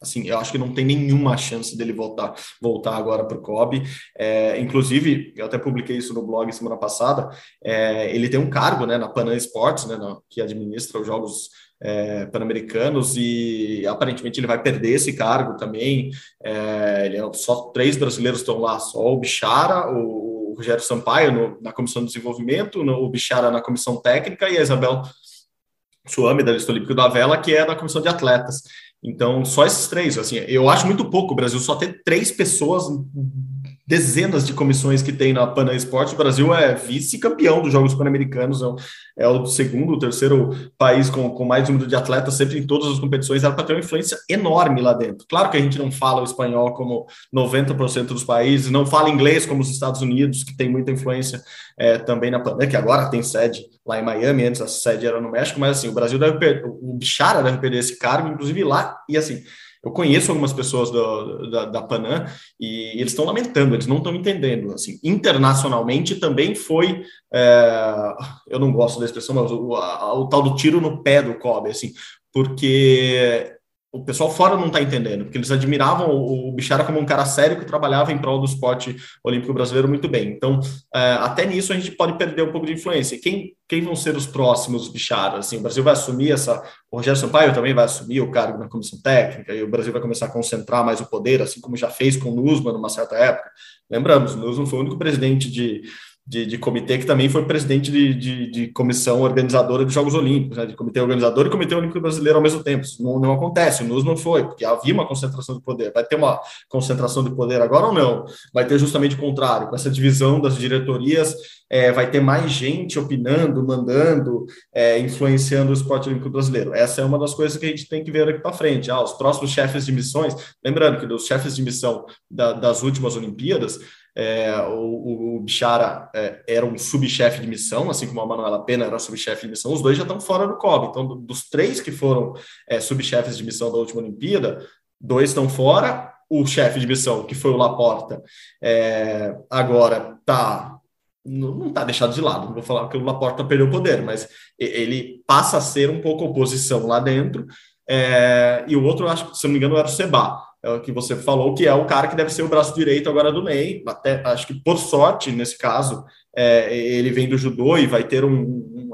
assim, eu acho que não tem nenhuma chance dele voltar, voltar agora para o COB, é, inclusive, eu até publiquei isso no blog semana passada, é, ele tem um cargo, né, na Panam Sports, né, na, que administra os jogos é, pan-americanos e aparentemente ele vai perder esse cargo também. É, ele é, só três brasileiros estão lá, só o Bichara, o Rogério Sampaio no, na comissão de desenvolvimento, no, o Bichara na comissão técnica e a Isabel Suame, da lista olímpica da vela, que é da comissão de atletas. Então, só esses três, assim, eu acho muito pouco o Brasil só ter três pessoas dezenas de comissões que tem na Pana Esporte. O Brasil é vice-campeão dos Jogos Pan-Americanos, é, é o segundo, o terceiro país com, com mais número de atletas sempre em todas as competições. Era para ter uma influência enorme lá dentro. Claro que a gente não fala o espanhol como 90% dos países, não fala inglês como os Estados Unidos, que tem muita influência é, também na Pan, que agora tem sede lá em Miami, antes a sede era no México, mas assim, o Brasil deve o Bichara deve perder esse cargo, inclusive lá, e assim, eu conheço algumas pessoas do, da, da Panam e eles estão lamentando, eles não estão entendendo. Assim, internacionalmente também foi, é, eu não gosto da expressão, mas o, a, o tal do tiro no pé do Kobe, assim, porque o pessoal fora não está entendendo, porque eles admiravam o, o Bichara como um cara sério que trabalhava em prol do esporte olímpico brasileiro muito bem. Então, é, até nisso a gente pode perder um pouco de influência. Quem, quem vão ser os próximos Bicharas? Assim, o Brasil vai assumir essa. O Rogério Sampaio também vai assumir o cargo na comissão técnica, e o Brasil vai começar a concentrar mais o poder, assim como já fez com o Nusman numa certa época. Lembramos, o Nusman foi o único presidente de de, de, comitê, que também foi presidente de, de, de comissão organizadora dos Jogos Olímpicos, né, de comitê organizador e comitê olímpico brasileiro ao mesmo tempo. Isso não, não acontece, o NUS não foi, porque havia uma concentração de poder. Vai ter uma concentração de poder agora ou não? Vai ter justamente o contrário, com essa divisão das diretorias, é, vai ter mais gente opinando, mandando, é, influenciando o esporte olímpico brasileiro. Essa é uma das coisas que a gente tem que ver aqui para frente. Ah, os próximos chefes de missões, lembrando que dos chefes de missão da, das últimas Olimpíadas, é, o, o Bichara é, era um subchefe de missão, assim como a Manuela Pena era subchefe de missão, os dois já estão fora do COB. Então, dos três que foram é, subchefes de missão da última Olimpíada, dois estão fora. O chefe de missão, que foi o Laporta, é, agora está não está deixado de lado. Não vou falar que o Laporta perdeu o poder, mas ele passa a ser um pouco oposição lá dentro. É, e o outro, acho se não me engano, era o Seba é que você falou, que é o cara que deve ser o braço direito agora do Ney. Até acho que por sorte, nesse caso, é, ele vem do judô e vai ter um, um,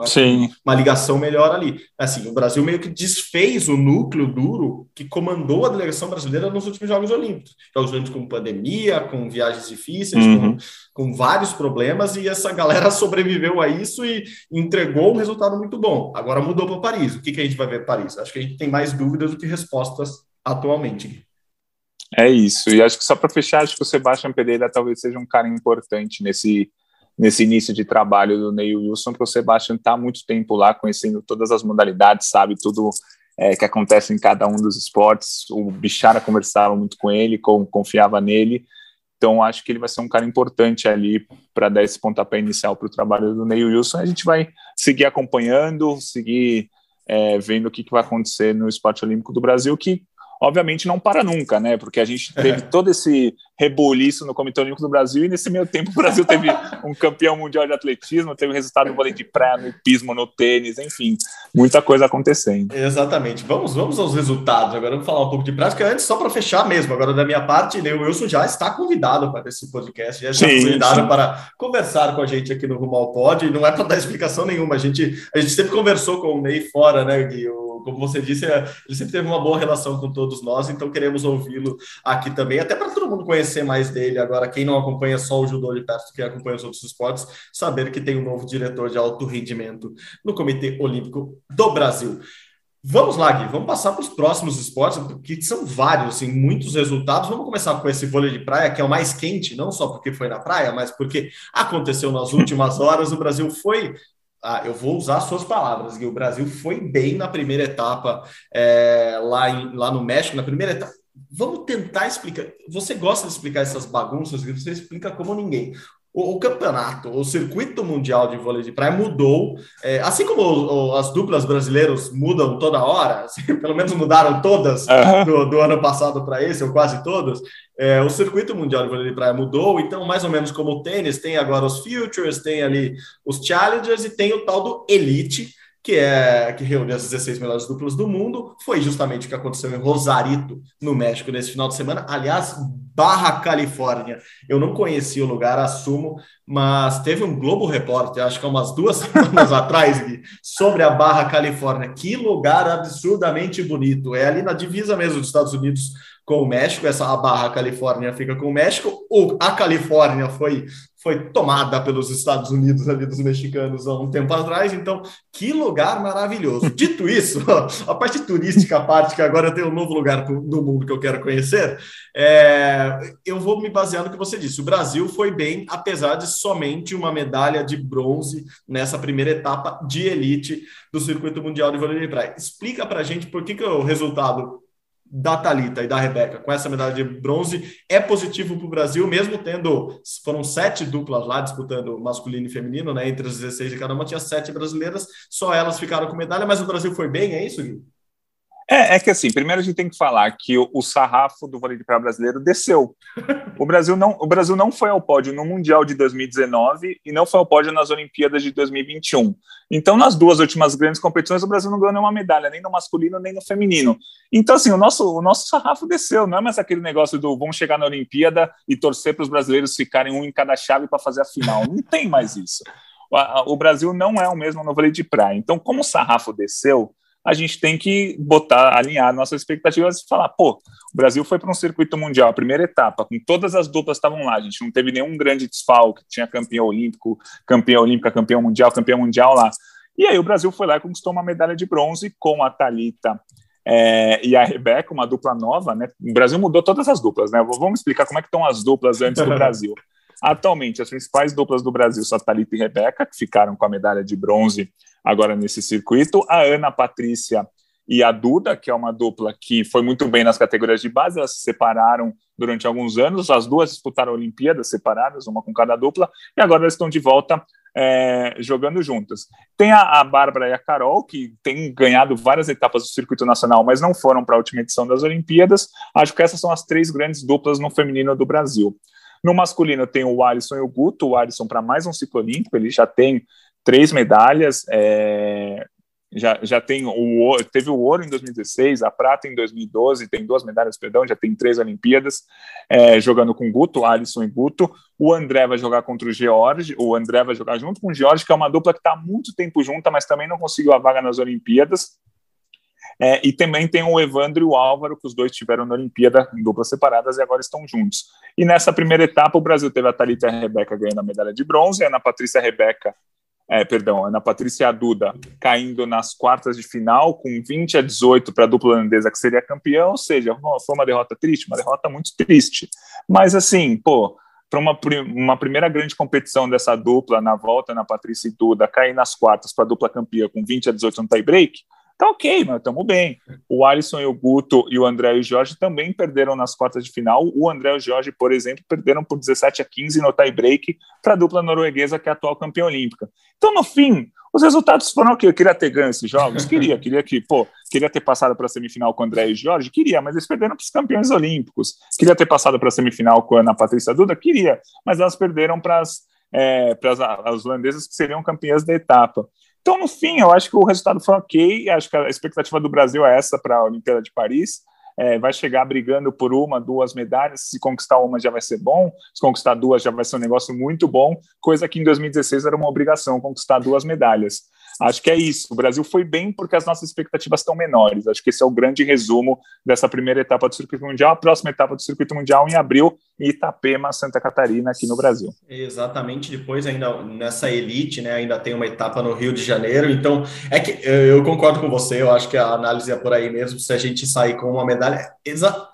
uma ligação melhor ali. Assim, o Brasil meio que desfez o núcleo duro que comandou a delegação brasileira nos últimos Jogos Olímpicos. Jogos Olímpicos com pandemia, com viagens difíceis, uhum. com, com vários problemas, e essa galera sobreviveu a isso e entregou um resultado muito bom. Agora mudou para Paris. O que, que a gente vai ver Paris? Acho que a gente tem mais dúvidas do que respostas atualmente. É isso. E acho que só para fechar, acho que o Sebastião Pereira talvez seja um cara importante nesse, nesse início de trabalho do Neil Wilson, porque o Sebastião está muito tempo lá, conhecendo todas as modalidades, sabe tudo é, que acontece em cada um dos esportes. O Bichara conversava muito com ele, com, confiava nele. Então, acho que ele vai ser um cara importante ali para dar esse pontapé inicial para o trabalho do Neil Wilson. A gente vai seguir acompanhando, seguir é, vendo o que, que vai acontecer no esporte olímpico do Brasil, que obviamente não para nunca, né? Porque a gente teve todo esse reboliço no Comitê Olímpico do Brasil e nesse meio tempo o Brasil teve um campeão mundial de atletismo, teve resultado no vôlei de praia, no pismo, no tênis, enfim, muita coisa acontecendo. Exatamente. Vamos, vamos aos resultados. Agora vamos falar um pouco de prática. Antes, só para fechar mesmo, agora da minha parte, o Wilson já está convidado para esse podcast, já está convidado sim. para conversar com a gente aqui no Rumo ao Pod. Não é para dar explicação nenhuma, a gente, a gente sempre conversou com o Ney fora, né, Gui? O como você disse, é, ele sempre teve uma boa relação com todos nós, então queremos ouvi-lo aqui também, até para todo mundo conhecer mais dele. Agora, quem não acompanha só o judô de perto, quem acompanha os outros esportes, saber que tem um novo diretor de alto rendimento no Comitê Olímpico do Brasil. Vamos lá, Gui, vamos passar para os próximos esportes, porque são vários, assim, muitos resultados. Vamos começar com esse vôlei de praia, que é o mais quente, não só porque foi na praia, mas porque aconteceu nas últimas horas. O Brasil foi ah, eu vou usar suas palavras, Gui. O Brasil foi bem na primeira etapa é, lá, em, lá no México, na primeira etapa. Vamos tentar explicar. Você gosta de explicar essas bagunças, Gui? Você explica como ninguém o, o, campeonato, o circuito mundial de vôlei de praia mudou, é, assim como o, o, as duplas brasileiras mudam toda hora, assim, pelo menos mudaram todas uhum. do, do, ano passado para esse, ou quase todas, é, o circuito mundial de vôlei de praia mudou, então mais ou menos como o tênis, tem agora os Futures, tem ali os Challengers e tem o tal do Elite, que é que reúne as 16 melhores duplas do mundo, foi justamente o que aconteceu em Rosarito, no México, nesse final de semana. Aliás, Barra Califórnia. Eu não conhecia o lugar, assumo, mas teve um Globo Repórter, acho que há umas duas semanas atrás, Gui, sobre a Barra Califórnia. Que lugar absurdamente bonito. É ali na divisa mesmo dos Estados Unidos com o México, essa a barra Califórnia fica com o México, o, a Califórnia foi foi tomada pelos Estados Unidos ali dos mexicanos há um tempo atrás, então que lugar maravilhoso. Dito isso, a parte turística, a parte que agora tenho um novo lugar no mundo que eu quero conhecer, é, eu vou me basear no que você disse. O Brasil foi bem, apesar de somente uma medalha de bronze nessa primeira etapa de elite do circuito mundial de vôlei de praia. Explica para gente por que, que o resultado da Talita e da Rebeca com essa medalha de bronze é positivo para o Brasil, mesmo tendo foram sete duplas lá disputando masculino e feminino, né? Entre as 16 de cada uma tinha sete brasileiras, só elas ficaram com medalha, mas o Brasil foi bem, é isso, Gui? É, é, que assim, primeiro a gente tem que falar que o, o sarrafo do vôlei de praia brasileiro desceu. O Brasil, não, o Brasil não foi ao pódio no Mundial de 2019 e não foi ao pódio nas Olimpíadas de 2021. Então, nas duas últimas grandes competições, o Brasil não ganhou nenhuma medalha, nem no masculino, nem no feminino. Então, assim, o nosso, o nosso sarrafo desceu, não é mais aquele negócio do vamos chegar na Olimpíada e torcer para os brasileiros ficarem um em cada chave para fazer a final. Não tem mais isso. O, o Brasil não é o mesmo no vôlei de praia. Então, como o sarrafo desceu, a gente tem que botar, alinhar nossas expectativas e falar, pô, o Brasil foi para um circuito mundial, a primeira etapa, com todas as duplas estavam lá, a gente não teve nenhum grande desfalque, tinha campeão olímpico, campeão olímpica, campeão mundial, campeão mundial lá. E aí o Brasil foi lá e conquistou uma medalha de bronze com a Talita é, e a Rebeca, uma dupla nova, né? O Brasil mudou todas as duplas, né? Vamos explicar como é que estão as duplas antes do Brasil. Atualmente, as principais duplas do Brasil são a Thalita e Rebeca, que ficaram com a medalha de bronze agora nesse circuito. A Ana Patrícia e a Duda, que é uma dupla que foi muito bem nas categorias de base, elas se separaram durante alguns anos, as duas disputaram Olimpíadas separadas, uma com cada dupla, e agora elas estão de volta é, jogando juntas. Tem a, a Bárbara e a Carol, que têm ganhado várias etapas do circuito nacional, mas não foram para a última edição das Olimpíadas. Acho que essas são as três grandes duplas no feminino do Brasil. No masculino tem o Alisson e o Guto, o Alisson para mais um ciclo olímpico, ele já tem três medalhas, é, já, já tem o teve o ouro em 2016, a prata em 2012, tem duas medalhas, perdão, já tem três Olimpíadas, é, jogando com Guto, Alisson e Guto. O André vai jogar contra o George, o André vai jogar junto com o George, que é uma dupla que está há muito tempo junta, mas também não conseguiu a vaga nas Olimpíadas. É, e também tem o Evandro e o Álvaro, que os dois tiveram na Olimpíada em duplas separadas e agora estão juntos. E nessa primeira etapa, o Brasil teve a Thalita e a Rebeca ganhando a medalha de bronze, a Ana Patrícia e a Rebeca, é, perdão, Ana Patrícia Duda caindo nas quartas de final, com 20 a 18 para a dupla holandesa, que seria campeão, ou seja, foi uma derrota triste, uma derrota muito triste. Mas assim, pô, para uma, uma primeira grande competição dessa dupla, na volta, na Patrícia e Duda, cair nas quartas para a dupla campeã com 20 a 18 no tie-break, tá ok, mas estamos bem. O Alisson e o Guto e o André e o Jorge também perderam nas quartas de final. O André e o Jorge, por exemplo, perderam por 17 a 15 no tie-break para a dupla norueguesa, que é a atual campeã olímpica. Então, no fim, os resultados foram o quê? Eu queria ter ganho esses jogos? Queria, queria que, pô, queria ter passado para a semifinal com o André e o Jorge? Queria, mas eles perderam para os campeões olímpicos. Queria ter passado para a semifinal com a Ana Patrícia Duda? Queria, mas elas perderam para as é, para as holandesas que seriam campeãs da etapa. Então, no fim, eu acho que o resultado foi ok. Acho que a expectativa do Brasil é essa para a Olimpíada de Paris. É, vai chegar brigando por uma, duas medalhas. Se conquistar uma já vai ser bom, se conquistar duas já vai ser um negócio muito bom, coisa que em 2016 era uma obrigação conquistar duas medalhas. Acho que é isso. O Brasil foi bem porque as nossas expectativas estão menores. Acho que esse é o grande resumo dessa primeira etapa do circuito mundial. A próxima etapa do circuito mundial em abril, em Itapema, Santa Catarina, aqui no Brasil. Exatamente. Depois, ainda nessa elite, né, ainda tem uma etapa no Rio de Janeiro. Então, é que eu concordo com você. Eu acho que a análise é por aí mesmo. Se a gente sair com uma medalha,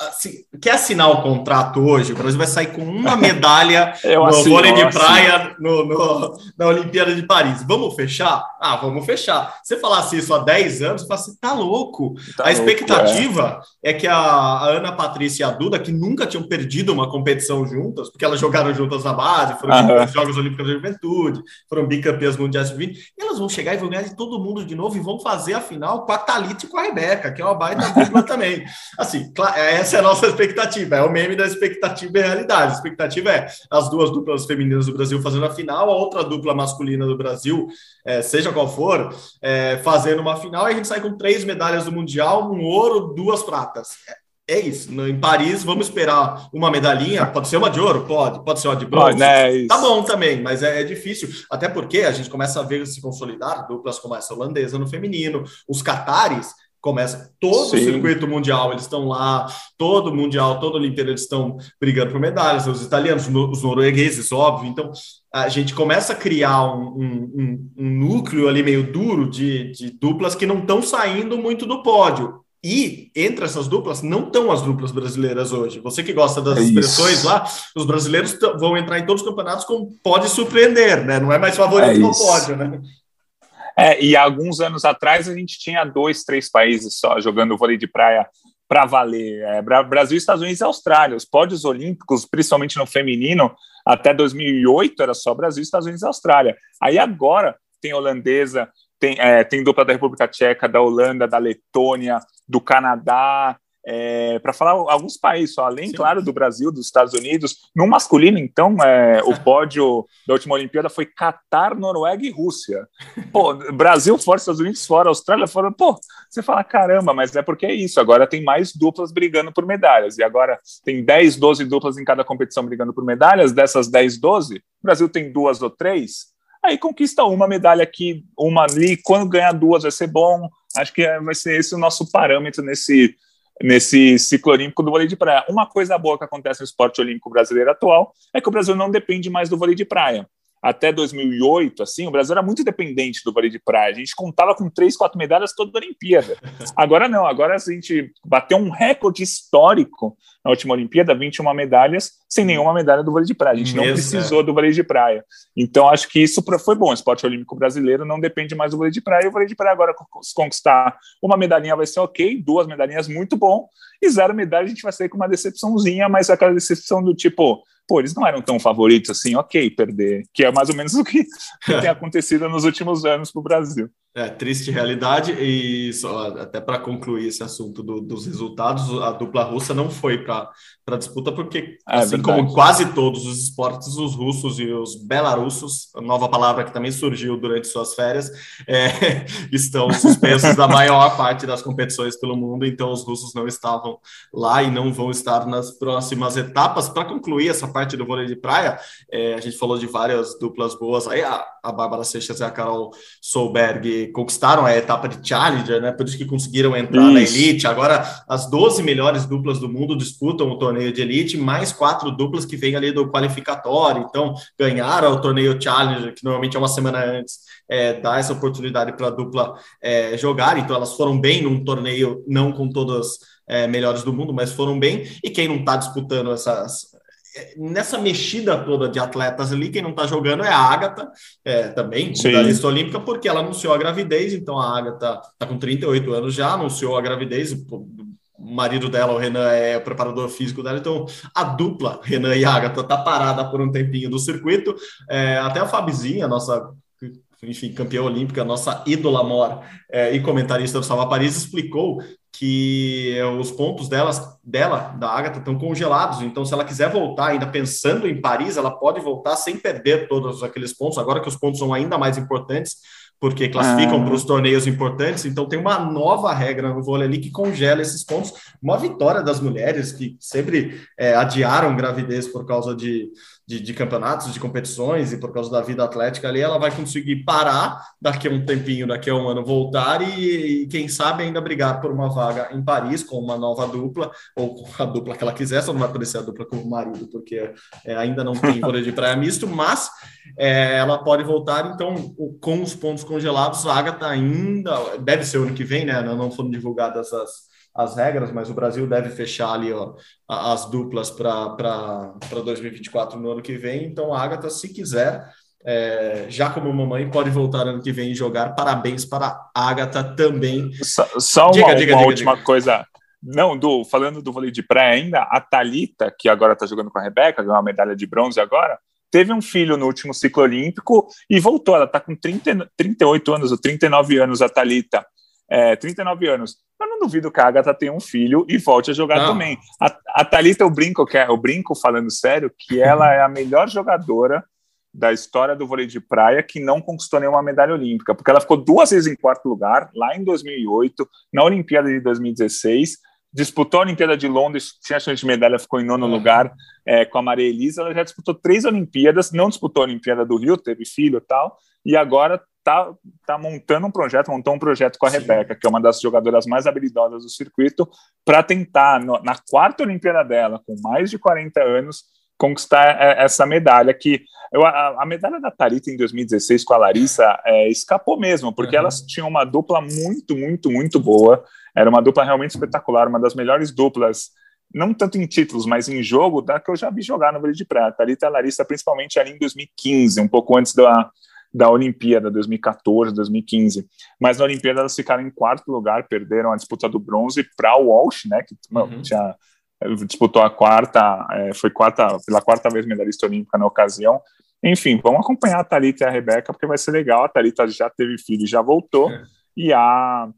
assim, quer assinar o contrato hoje? O Brasil vai sair com uma medalha no vôlei de praia no, no, na Olimpíada de Paris. Vamos fechar? Ah, vamos vamos fechar. Se você falasse isso há 10 anos, você assim, tá louco. Tá a expectativa louco, é. é. que a, a, Ana Patrícia e a Duda, que nunca tinham perdido uma competição juntas, porque elas jogaram juntas na base, foram uhum. Jogos Olímpicos da Juventude, foram bicampeãs mundiais de 20, elas vão chegar e vão ganhar de todo mundo de novo e vão fazer a final com a Thalita e com a Rebeca, que é uma baita dupla também. Assim, essa é a nossa expectativa, é o meme da expectativa e realidade. A expectativa é as duas duplas femininas do Brasil fazendo a final, a outra dupla masculina do Brasil, é, seja qual for, é, fazendo uma final, e a gente sai com três medalhas do Mundial, um ouro, duas pratas. É, é isso. Em Paris, vamos esperar uma medalhinha. Pode ser uma de ouro? Pode. Pode ser uma de bronze? né, tá bom também, mas é, é, difícil. Até porque a gente começa a ver se consolidar duplas como essa holandesa no feminino. Os catares começa todo Sim. o circuito mundial, eles estão lá, todo mundial, todo Olimpíada, eles estão brigando por medalhas, os italianos, os noruegueses, óbvio. Então, a gente começa a criar um, um, um núcleo ali meio duro de, de duplas que não estão saindo muito do pódio. E entre essas duplas, não estão as duplas brasileiras hoje. Você que gosta das é expressões lá, os brasileiros vão entrar em todos os campeonatos com pode surpreender, né? Não é mais favorito é no pódio, né? É, e alguns anos atrás a gente tinha dois, três países só jogando vôlei de praia para valer. É, Brasil, Estados Unidos e Austrália. Os pódios olímpicos, principalmente no feminino, até 2008 era só Brasil, Estados Unidos e Austrália. Aí agora tem holandesa, tem, é, tem dupla da República Tcheca, da Holanda, da Letônia, do Canadá, é, para falar alguns países, só, além, Sim. claro, do Brasil, dos Estados Unidos. No masculino, então, é, o pódio da última Olimpíada foi Catar, Noruega e Rússia. Pô, Brasil fora, Estados Unidos fora, Austrália fora. Pô, você fala, caramba, mas é porque é isso. Agora tem mais duplas brigando por medalhas. E agora tem 10, 12 duplas em cada competição brigando por medalhas. Dessas 10, 12, o Brasil tem duas ou três. Aí conquista uma medalha aqui, uma ali. Quando ganhar duas vai ser bom. Acho que é, vai ser esse o nosso parâmetro nesse nesse ciclo olímpico do vôlei de praia. Uma coisa boa que acontece no esporte olímpico brasileiro atual é que o Brasil não depende mais do vôlei de praia até 2008, assim, o Brasil era muito dependente do vôlei de praia. A gente contava com três, quatro medalhas toda a Olimpíada. Agora não, agora a gente bateu um recorde histórico na última Olimpíada, 21 medalhas, sem nenhuma medalha do vôlei de praia. A gente Mesmo, não precisou é. do vôlei de praia. Então acho que isso foi bom. O esporte olímpico brasileiro não depende mais do vôlei de praia. E o vôlei de praia agora, se conquistar uma medalhinha vai ser ok, duas medalhinhas muito bom, e zero medalha a gente vai sair com uma decepçãozinha, mas aquela decepção do tipo pô, eles não eram tão favoritos assim, ok, perder, que é mais ou menos o que, tem acontecido nos últimos anos para o Brasil. É, triste realidade, e só, até para concluir esse assunto do, dos resultados, a dupla russa não foi para a disputa, porque, é, assim verdade. como quase todos os esportes, os russos e os belarussos, nova palavra que também surgiu durante suas férias, é, estão suspensos da maior parte das competições pelo mundo, então os russos não estavam lá e não vão estar nas próximas etapas. Para concluir essa parte do vôlei de praia, é, a gente falou de várias duplas boas, aí a, a Bárbara Seixas e a Carol Solberg conquistaram a etapa de Challenger, né? Por isso que conseguiram entrar isso. na elite. Agora, as 12 melhores duplas do mundo disputam o torneio de elite, mais quatro duplas que vêm ali do qualificatório. Então, ganharam o torneio Challenger, que normalmente é uma semana antes, é, dá essa oportunidade para a dupla é, jogar. Então, elas foram bem num torneio, não com todas é, melhores do mundo, mas foram bem. E quem não está disputando essas, nessa mexida toda de atletas ali, quem não está jogando é a Agatha, é, também, da lista olímpica, porque ela anunciou a gravidez, então a Agatha está com 38 anos já, anunciou a gravidez, o marido dela, o Renan, é o preparador físico dela, então a dupla, Renan e Agatha, está parada por um tempinho do circuito, é, até a Fabizinha, nossa enfim, campeã olímpica, nossa ídola mor é, e comentarista do Salva Paris, explicou que os pontos delas, dela, da Agatha, estão congelados. Então, se ela quiser voltar, ainda pensando em Paris, ela pode voltar sem perder todos aqueles pontos, agora que os pontos são ainda mais importantes, porque classificam ah. para os torneios importantes. Então, tem uma nova regra no vôlei ali que congela esses pontos. Uma vitória das mulheres que sempre é, adiaram gravidez por causa de de, de, campeonatos, de competições, e por causa da vida atlética ali, ela vai conseguir parar daqui a um tempinho, daqui a um ano, voltar e, e, quem sabe ainda brigar por uma vaga em Paris com uma nova dupla, ou com a dupla que ela quiser, só não vai aparecer a dupla com o marido, porque é, ainda não tem vôlei de praia misto, mas é, ela pode voltar, então, com os pontos congelados, a Agatha ainda, deve ser ano que vem, né? Não foram divulgadas as as regras, mas o Brasil deve fechar ali ó, as duplas para 2024 no ano que vem. Então, a Agatha, se quiser, é, já como mamãe, pode voltar ano que vem e jogar. Parabéns para a Agatha também. Só, só diga, uma, diga, uma diga, última coisa. Não, do, falando do vôlei de praia ainda, a Talita, que agora está jogando com a Rebeca, ganhou uma medalha de bronze agora, teve um filho no último ciclo olímpico e voltou. Ela está com 30, 38 anos ou 39 anos, a Talita é, 39 anos. Eu não duvido que a Agatha tenha um filho e volte a jogar não. também. A, a Thalita, eu brinco, que é, eu brinco falando sério, que ela é a melhor jogadora da história do vôlei de praia que não conquistou nenhuma medalha olímpica, porque ela ficou duas vezes em quarto lugar, lá em 2008, na Olimpíada de 2016, disputou a Olimpíada de Londres, tinha chance de medalha, ficou em nono é. lugar é, com a Maria Elisa, ela já disputou três Olimpíadas, não disputou a Olimpíada do Rio, teve filho e tal, e agora tá, tá montando um projeto, montou um projeto com a Sim. Rebeca, que é uma das jogadoras mais habilidosas do circuito, para tentar, no, na quarta Olimpíada dela, com mais de 40 anos, conquistar é, essa medalha que eu, a, a, medalha da Tarita em 2016 com a Larissa é, escapou mesmo, porque uhum. elas tinham uma dupla muito, muito, muito boa. Era uma dupla realmente espetacular, uma das melhores duplas, não tanto em títulos, mas em jogo, da que eu já vi jogar no Vale de Prata. Tarita e a Larissa, principalmente ali em 2015, um pouco antes da, da Olimpíada 2014, 2015. Mas na Olimpíada elas ficaram em quarto lugar, perderam a disputa do bronze para o Walsh, né, que uhum. tinha disputou a quarta, é, foi quarta, pela quarta vez medalhista olímpica na ocasião. Enfim, vamos acompanhar a Thalita e a Rebeca, porque vai ser legal. A Thalita já teve filho e já voltou, é. e a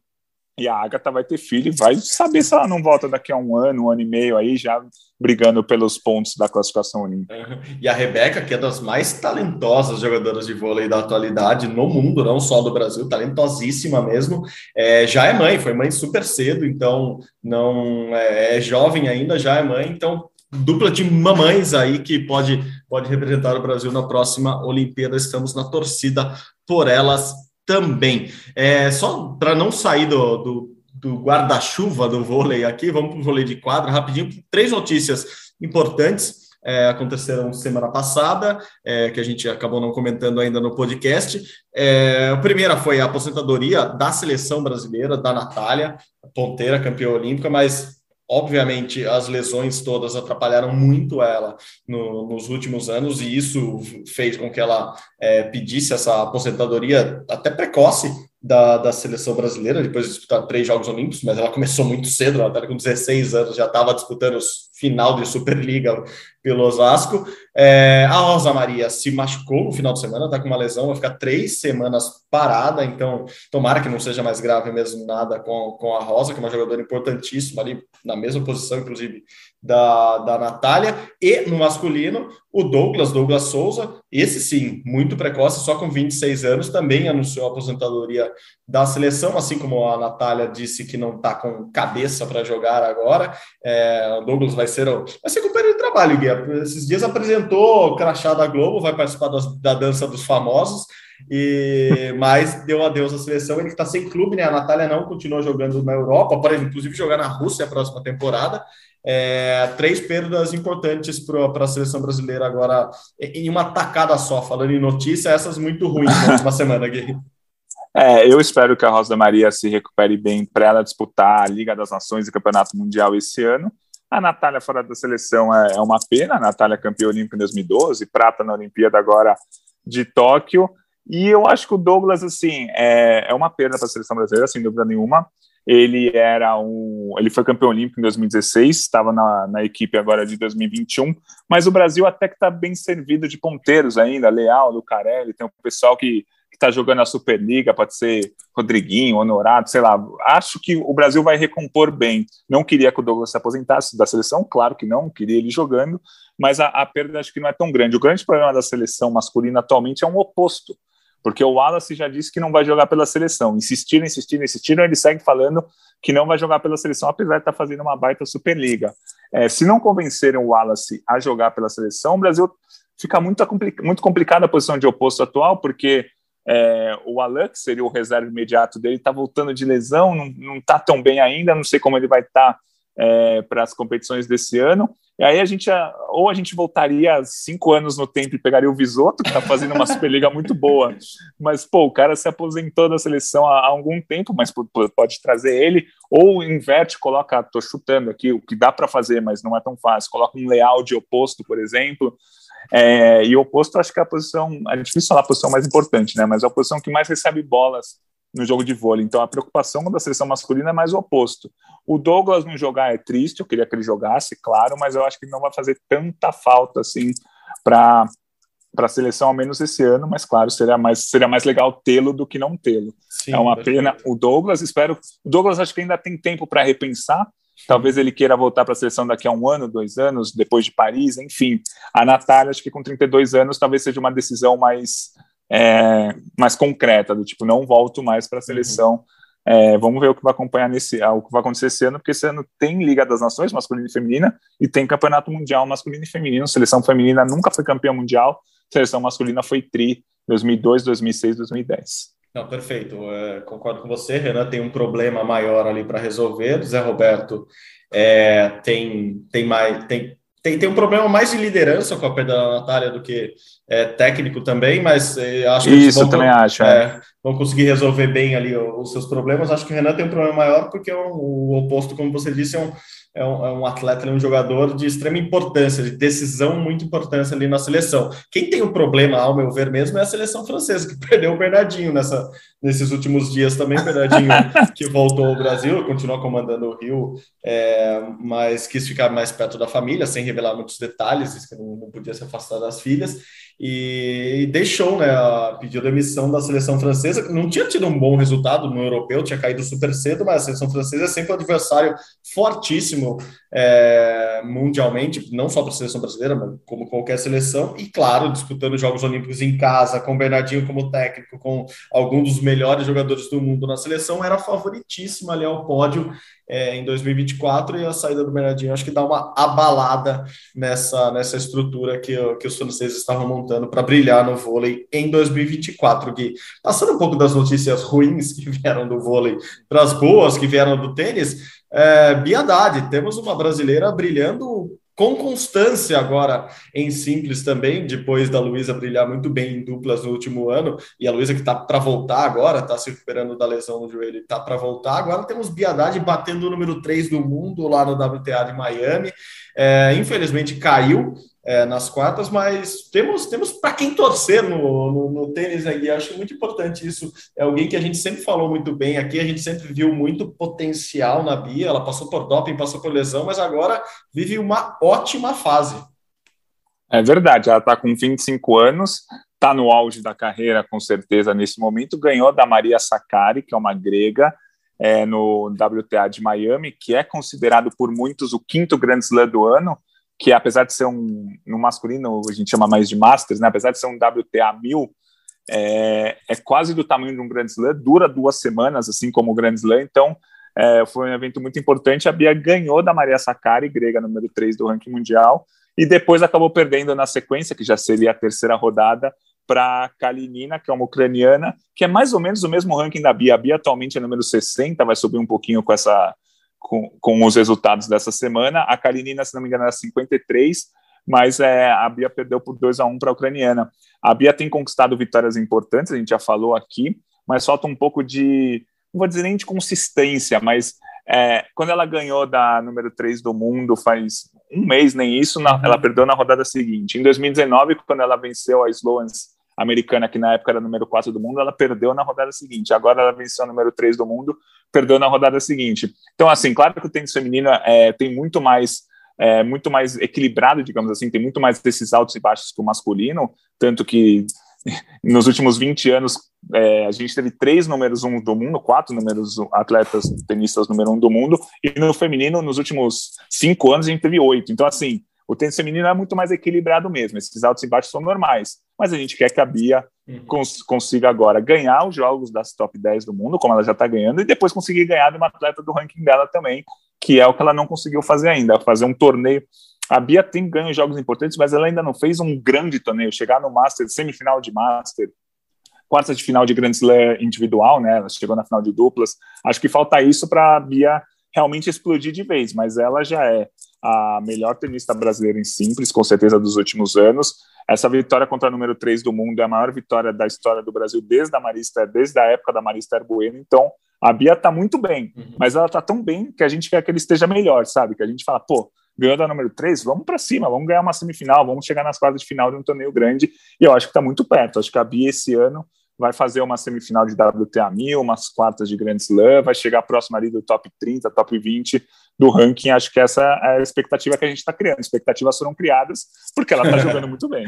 e a Agatha vai ter filho, vai saber se ela não volta daqui a um ano, um ano e meio aí, já brigando pelos pontos da classificação olímpica. E a Rebeca, que é das mais talentosas jogadoras de vôlei da atualidade no mundo, não só do Brasil, talentosíssima mesmo, é, já é mãe, foi mãe super cedo, então não é, é jovem ainda, já é mãe, então dupla de mamães aí que pode, pode representar o Brasil na próxima Olimpíada. Estamos na torcida por elas também. É, só para não sair do, do, do guarda-chuva do vôlei aqui, vamos para o vôlei de quadra rapidinho. Três notícias importantes. É, aconteceram semana passada, é, que a gente acabou não comentando ainda no podcast. É, a primeira foi a aposentadoria da seleção brasileira, da Natália, ponteira, campeã olímpica, mas Obviamente, as lesões todas atrapalharam muito ela no, nos últimos anos, e isso fez com que ela é, pedisse essa aposentadoria até precoce da, da seleção brasileira, depois de disputar três Jogos Olímpicos, mas ela começou muito cedo, ela estava com 16 anos, já estava disputando os final de Superliga pelo Osasco. É, a Rosa Maria se machucou no final de semana, está com uma lesão, vai ficar três semanas parada, então tomara que não seja mais grave mesmo nada com, com a Rosa, que é uma jogadora importantíssima ali, na mesma posição, inclusive, da, da Natália, e no masculino, o Douglas, Douglas Souza, esse sim, muito precoce, só com 26 anos, também anunciou a aposentadoria da seleção, assim como a Natália disse que não está com cabeça para jogar agora. É, o Douglas vai ser, vai ser companheiro de trabalho, Guia. Esses dias apresentou o crachá da Globo, vai participar das, da dança dos famosos, e mas deu adeus à seleção. Ele está sem clube, né? A Natália não continuou jogando na Europa, para inclusive jogar na Rússia a próxima temporada. É, três perdas importantes para a seleção brasileira agora em uma tacada só. Falando em notícia, essas muito ruins na última semana, Gui. É, eu espero que a Rosa Maria se recupere bem para ela disputar a Liga das Nações e Campeonato Mundial esse ano. A Natália fora da seleção é, é uma pena, a Natália campeã olímpica em 2012, prata na Olimpíada agora de Tóquio. E eu acho que o Douglas, assim, é, é uma perda para a seleção brasileira, sem dúvida nenhuma. Ele era um, ele foi campeão olímpico em 2016, estava na, na equipe agora de 2021, mas o Brasil até que está bem servido de ponteiros ainda, Leal, Lucarelli, tem um pessoal que está jogando a Superliga, pode ser Rodriguinho, Honorado, sei lá. Acho que o Brasil vai recompor bem. Não queria que o Douglas se aposentasse da seleção, claro que não, queria ele jogando, mas a, a perda acho que não é tão grande. O grande problema da seleção masculina atualmente é um oposto, porque o Wallace já disse que não vai jogar pela seleção. Insistiram, insistiram, insistiram, ele segue falando que não vai jogar pela seleção, apesar de estar tá fazendo uma baita Superliga. É, se não convencerem o Wallace a jogar pela seleção, o Brasil fica muito, muito complicada a posição de oposto atual, porque é, o Alan, que seria o reserva imediato dele, está voltando de lesão, não está tão bem ainda, não sei como ele vai estar tá, é, para as competições desse ano. E aí a gente, ou a gente voltaria cinco anos no tempo e pegaria o Visoto, que está fazendo uma Superliga muito boa, mas pô, o cara se aposentou da seleção há, há algum tempo, mas pode trazer ele, ou inverte, coloca, estou chutando aqui, o que dá para fazer, mas não é tão fácil, coloca um layout oposto, por exemplo, é, e o oposto, acho que é a posição, é difícil falar a posição mais importante, né? Mas é a posição que mais recebe bolas no jogo de vôlei. Então a preocupação da seleção masculina é mais o oposto. O Douglas não jogar é triste, eu queria que ele jogasse, claro, mas eu acho que não vai fazer tanta falta assim para para a seleção, ao menos esse ano, mas claro, seria mais, seria mais legal tê-lo do que não tê-lo. É uma pena. O Douglas, espero. O Douglas acho que ainda tem tempo para repensar, Talvez ele queira voltar para a seleção daqui a um ano, dois anos, depois de Paris, enfim. A Natália, acho que com 32 anos, talvez seja uma decisão mais, é, mais concreta, do tipo, não volto mais para a seleção. Uhum. É, vamos ver o que vai acompanhar nesse, o que vai acontecer esse ano, porque esse ano tem Liga das Nações masculina e feminina e tem Campeonato Mundial masculino e feminino. Seleção feminina nunca foi campeã mundial, seleção masculina foi tri 2002, 2006, 2010. Não, perfeito. É, concordo com você. Renan tem um problema maior ali para resolver. Zé Roberto é, tem, tem mais tem, tem, tem um problema mais de liderança com a perda da Natália do que é, técnico também, mas é, acho que isso vão, também acho. É. é. vão conseguir resolver bem ali os, seus problemas. Acho que o Renan tem um problema maior porque é um, o oposto, como você disse, é um é um, é um atleta, é um jogador de extrema importância, de decisão muito importância ali na seleção. Quem tem o um problema, ao meu ver mesmo, é a seleção francesa, que perdeu o Bernardinho nessa, nesses últimos dias também. O Bernardinho, que voltou ao Brasil, continua comandando o Rio, é, mas quis ficar mais perto da família, sem revelar muitos detalhes, que não, não podia se afastar das filhas e deixou, né, pediu demissão da seleção francesa, não tinha tido um bom resultado no europeu, tinha caído super cedo, mas a seleção francesa é sempre um adversário fortíssimo é, mundialmente, não só para a seleção brasileira, mas como qualquer seleção, e claro, disputando os Jogos Olímpicos em casa, com o Bernardinho como técnico, com alguns dos melhores jogadores do mundo na seleção, era favoritíssima ali ao pódio é, em 2024 e a saída do Bernardinho acho que dá uma abalada nessa, nessa estrutura que, que os franceses estavam montando para brilhar no vôlei em 2024, Gui. Passando um pouco das notícias ruins que vieram do vôlei para as boas que vieram do tênis, é, Biadade, temos uma brasileira brilhando com constância agora em simples também, depois da Luísa brilhar muito bem em duplas no último ano, e a Luísa que está para voltar agora, está se recuperando da lesão no joelho, está para voltar. Agora temos Biadade batendo o número 3 do mundo lá no WTA de Miami. É, infelizmente caiu, é, nas quartas, mas temos, temos para quem torcer no, no, no tênis aí. Acho muito importante isso. É alguém que a gente sempre falou muito bem aqui, a gente sempre viu muito potencial na Bia. Ela passou por doping, passou por lesão, mas agora vive uma ótima fase. É verdade, ela está com 25 anos, está no auge da carreira, com certeza, nesse momento. Ganhou da Maria Sakkari, que é uma grega, é, no WTA de Miami, que é considerado por muitos o quinto Grand Slam do ano que apesar de ser um, no masculino, a gente chama mais de Masters, né? apesar de ser um WTA 1000, é, é quase do tamanho de um Grand Slam, dura duas semanas, assim como o Grand Slam, então é, foi um evento muito importante. A Bia ganhou da Maria Sakkari, grega número 3 do ranking mundial, e depois acabou perdendo na sequência, que já seria a terceira rodada, para Kalinina, que é uma ucraniana, que é mais ou menos o mesmo ranking da Bia. A Bia atualmente é número 60, vai subir um pouquinho com essa com, com os resultados dessa semana. A Kalinina, se não me engano, era 53, mas é, a Bia perdeu por 2 a 1 para a ucraniana. A Bia tem conquistado vitórias importantes, a gente já falou aqui, mas falta um pouco de, não vou dizer nem de consistência, mas é, quando ela ganhou da número 3 do mundo faz um mês, nem isso, na, ela perdeu na rodada seguinte. Em 2019, quando ela venceu a Slowens americana, que na época era número 4 do mundo, ela perdeu na rodada seguinte. Agora ela venceu a número 3 do mundo, perdeu na rodada seguinte. Então, assim, claro que o tênis feminino é, tem muito mais. É, muito mais equilibrado, digamos assim, tem muito mais desses altos e baixos que o masculino, tanto que nos últimos 20 anos é, a gente teve três números um do mundo, quatro números atletas tenistas número um do mundo, e no feminino, nos últimos cinco anos, a gente teve oito. Então, assim, o tênis feminino é muito mais equilibrado mesmo, esses altos e baixos são normais. Mas a gente quer que a Bia uhum. cons consiga agora ganhar os jogos das top 10 do mundo, como ela já está ganhando, e depois conseguir ganhar de uma atleta do ranking dela também, que é o que ela não conseguiu fazer ainda, fazer um torneio. A Bia tem ganho jogos importantes, mas ela ainda não fez um grande torneio, chegar no Master, semifinal de Master, quarta de final de Grand Slam individual, né? Ela chegou na final de duplas. Acho que falta isso para a Bia realmente explodir de vez, mas ela já é a melhor tenista brasileira em simples, com certeza, dos últimos anos. Essa vitória contra a número 3 do mundo é a maior vitória da história do Brasil desde a Marista, desde a época da Marista Bueno. Então, a Bia tá muito bem, uhum. mas ela tá tão bem que a gente quer que ele esteja melhor, sabe? Que a gente fala, pô, ganhou da número 3, vamos para cima, vamos ganhar uma semifinal, vamos chegar nas quartas de final de um torneio grande. E eu acho que tá muito perto. Acho que a Bia esse ano vai fazer uma semifinal de WTA 1000, umas quartas de Grand Slam, vai chegar próximo ali do top 30, top 20 do ranking, acho que essa é a expectativa que a gente está criando. Expectativas foram criadas porque ela está jogando muito bem.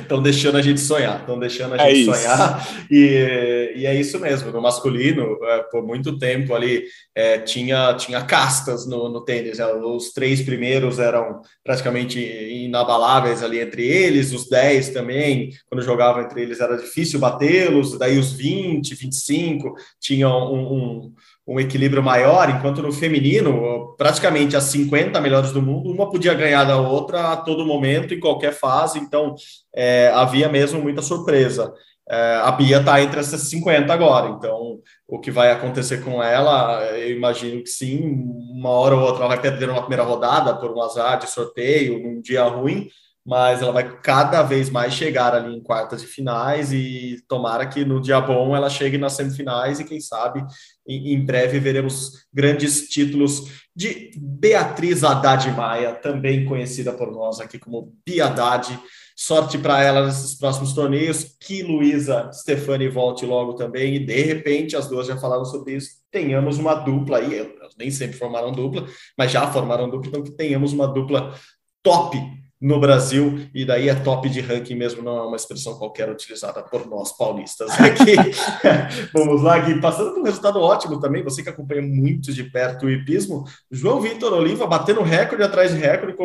Estão deixando a gente sonhar, estão deixando a é gente é sonhar. E, e, é isso mesmo. No masculino, é, por muito tempo ali, é, tinha, tinha castas no, no tênis. Né? Os três primeiros eram praticamente inabaláveis ali entre eles, os dez também, quando jogavam entre eles era difícil batê-los, daí os 20, 25 tinham um, um um equilíbrio maior, enquanto no feminino, praticamente as 50 melhores do mundo, uma podia ganhar da outra a todo momento, em qualquer fase, então é, havia mesmo muita surpresa. é, a Bia está entre essas 50 agora, então o que vai acontecer com ela, eu imagino que sim, uma hora ou outra ela vai perder uma primeira rodada por um azar de sorteio, num dia ruim, mas ela vai cada vez mais chegar ali em quartas e finais e tomara que no dia bom ela chegue nas semifinais e quem sabe em, breve veremos grandes títulos de Beatriz Haddad Maia, também conhecida por nós aqui como Haddad. Sorte para ela nesses próximos torneios, que Luísa Stefani volte logo também, e de repente, as duas já falaram sobre isso, tenhamos uma dupla aí, elas nem sempre formaram dupla, mas já formaram dupla, então que tenhamos uma dupla top no Brasil, e daí é top de ranking mesmo, não é uma expressão qualquer utilizada por nós paulistas aqui. Vamos lá, Gui, passando por um resultado ótimo também, você que acompanha muito de perto o hipismo, João Vitor Oliva batendo recorde atrás de recorde,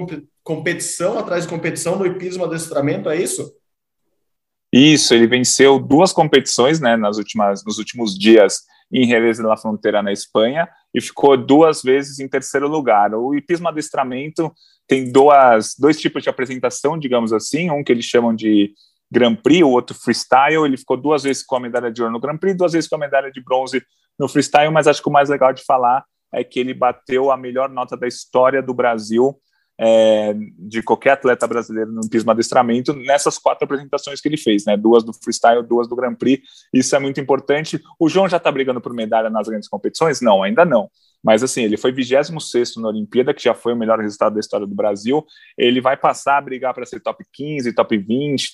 competição atrás de competição no hipismo adestramento, é isso? Isso, ele venceu duas competições né, nas últimas, nos últimos dias em Jerez de la Frontera, na Espanha, e ficou duas vezes em terceiro lugar. O hipismo adestramento tem duas, dois tipos de apresentação, digamos assim, um que eles chamam de Grand Prix, o outro freestyle. Ele ficou duas vezes com a medalha de ouro no Grand Prix, duas vezes com a medalha de bronze no freestyle, mas acho que o mais legal de falar é que ele bateu a melhor nota da história do Brasil é, de qualquer atleta brasileiro no pismo adestramento nessas quatro apresentações que ele fez, né? Duas do freestyle, duas do Grand Prix. Isso é muito importante. O João já está brigando por medalha nas grandes competições? Não, ainda não. Mas assim, ele foi 26 na Olimpíada, que já foi o melhor resultado da história do Brasil. Ele vai passar a brigar para ser top 15, top 20,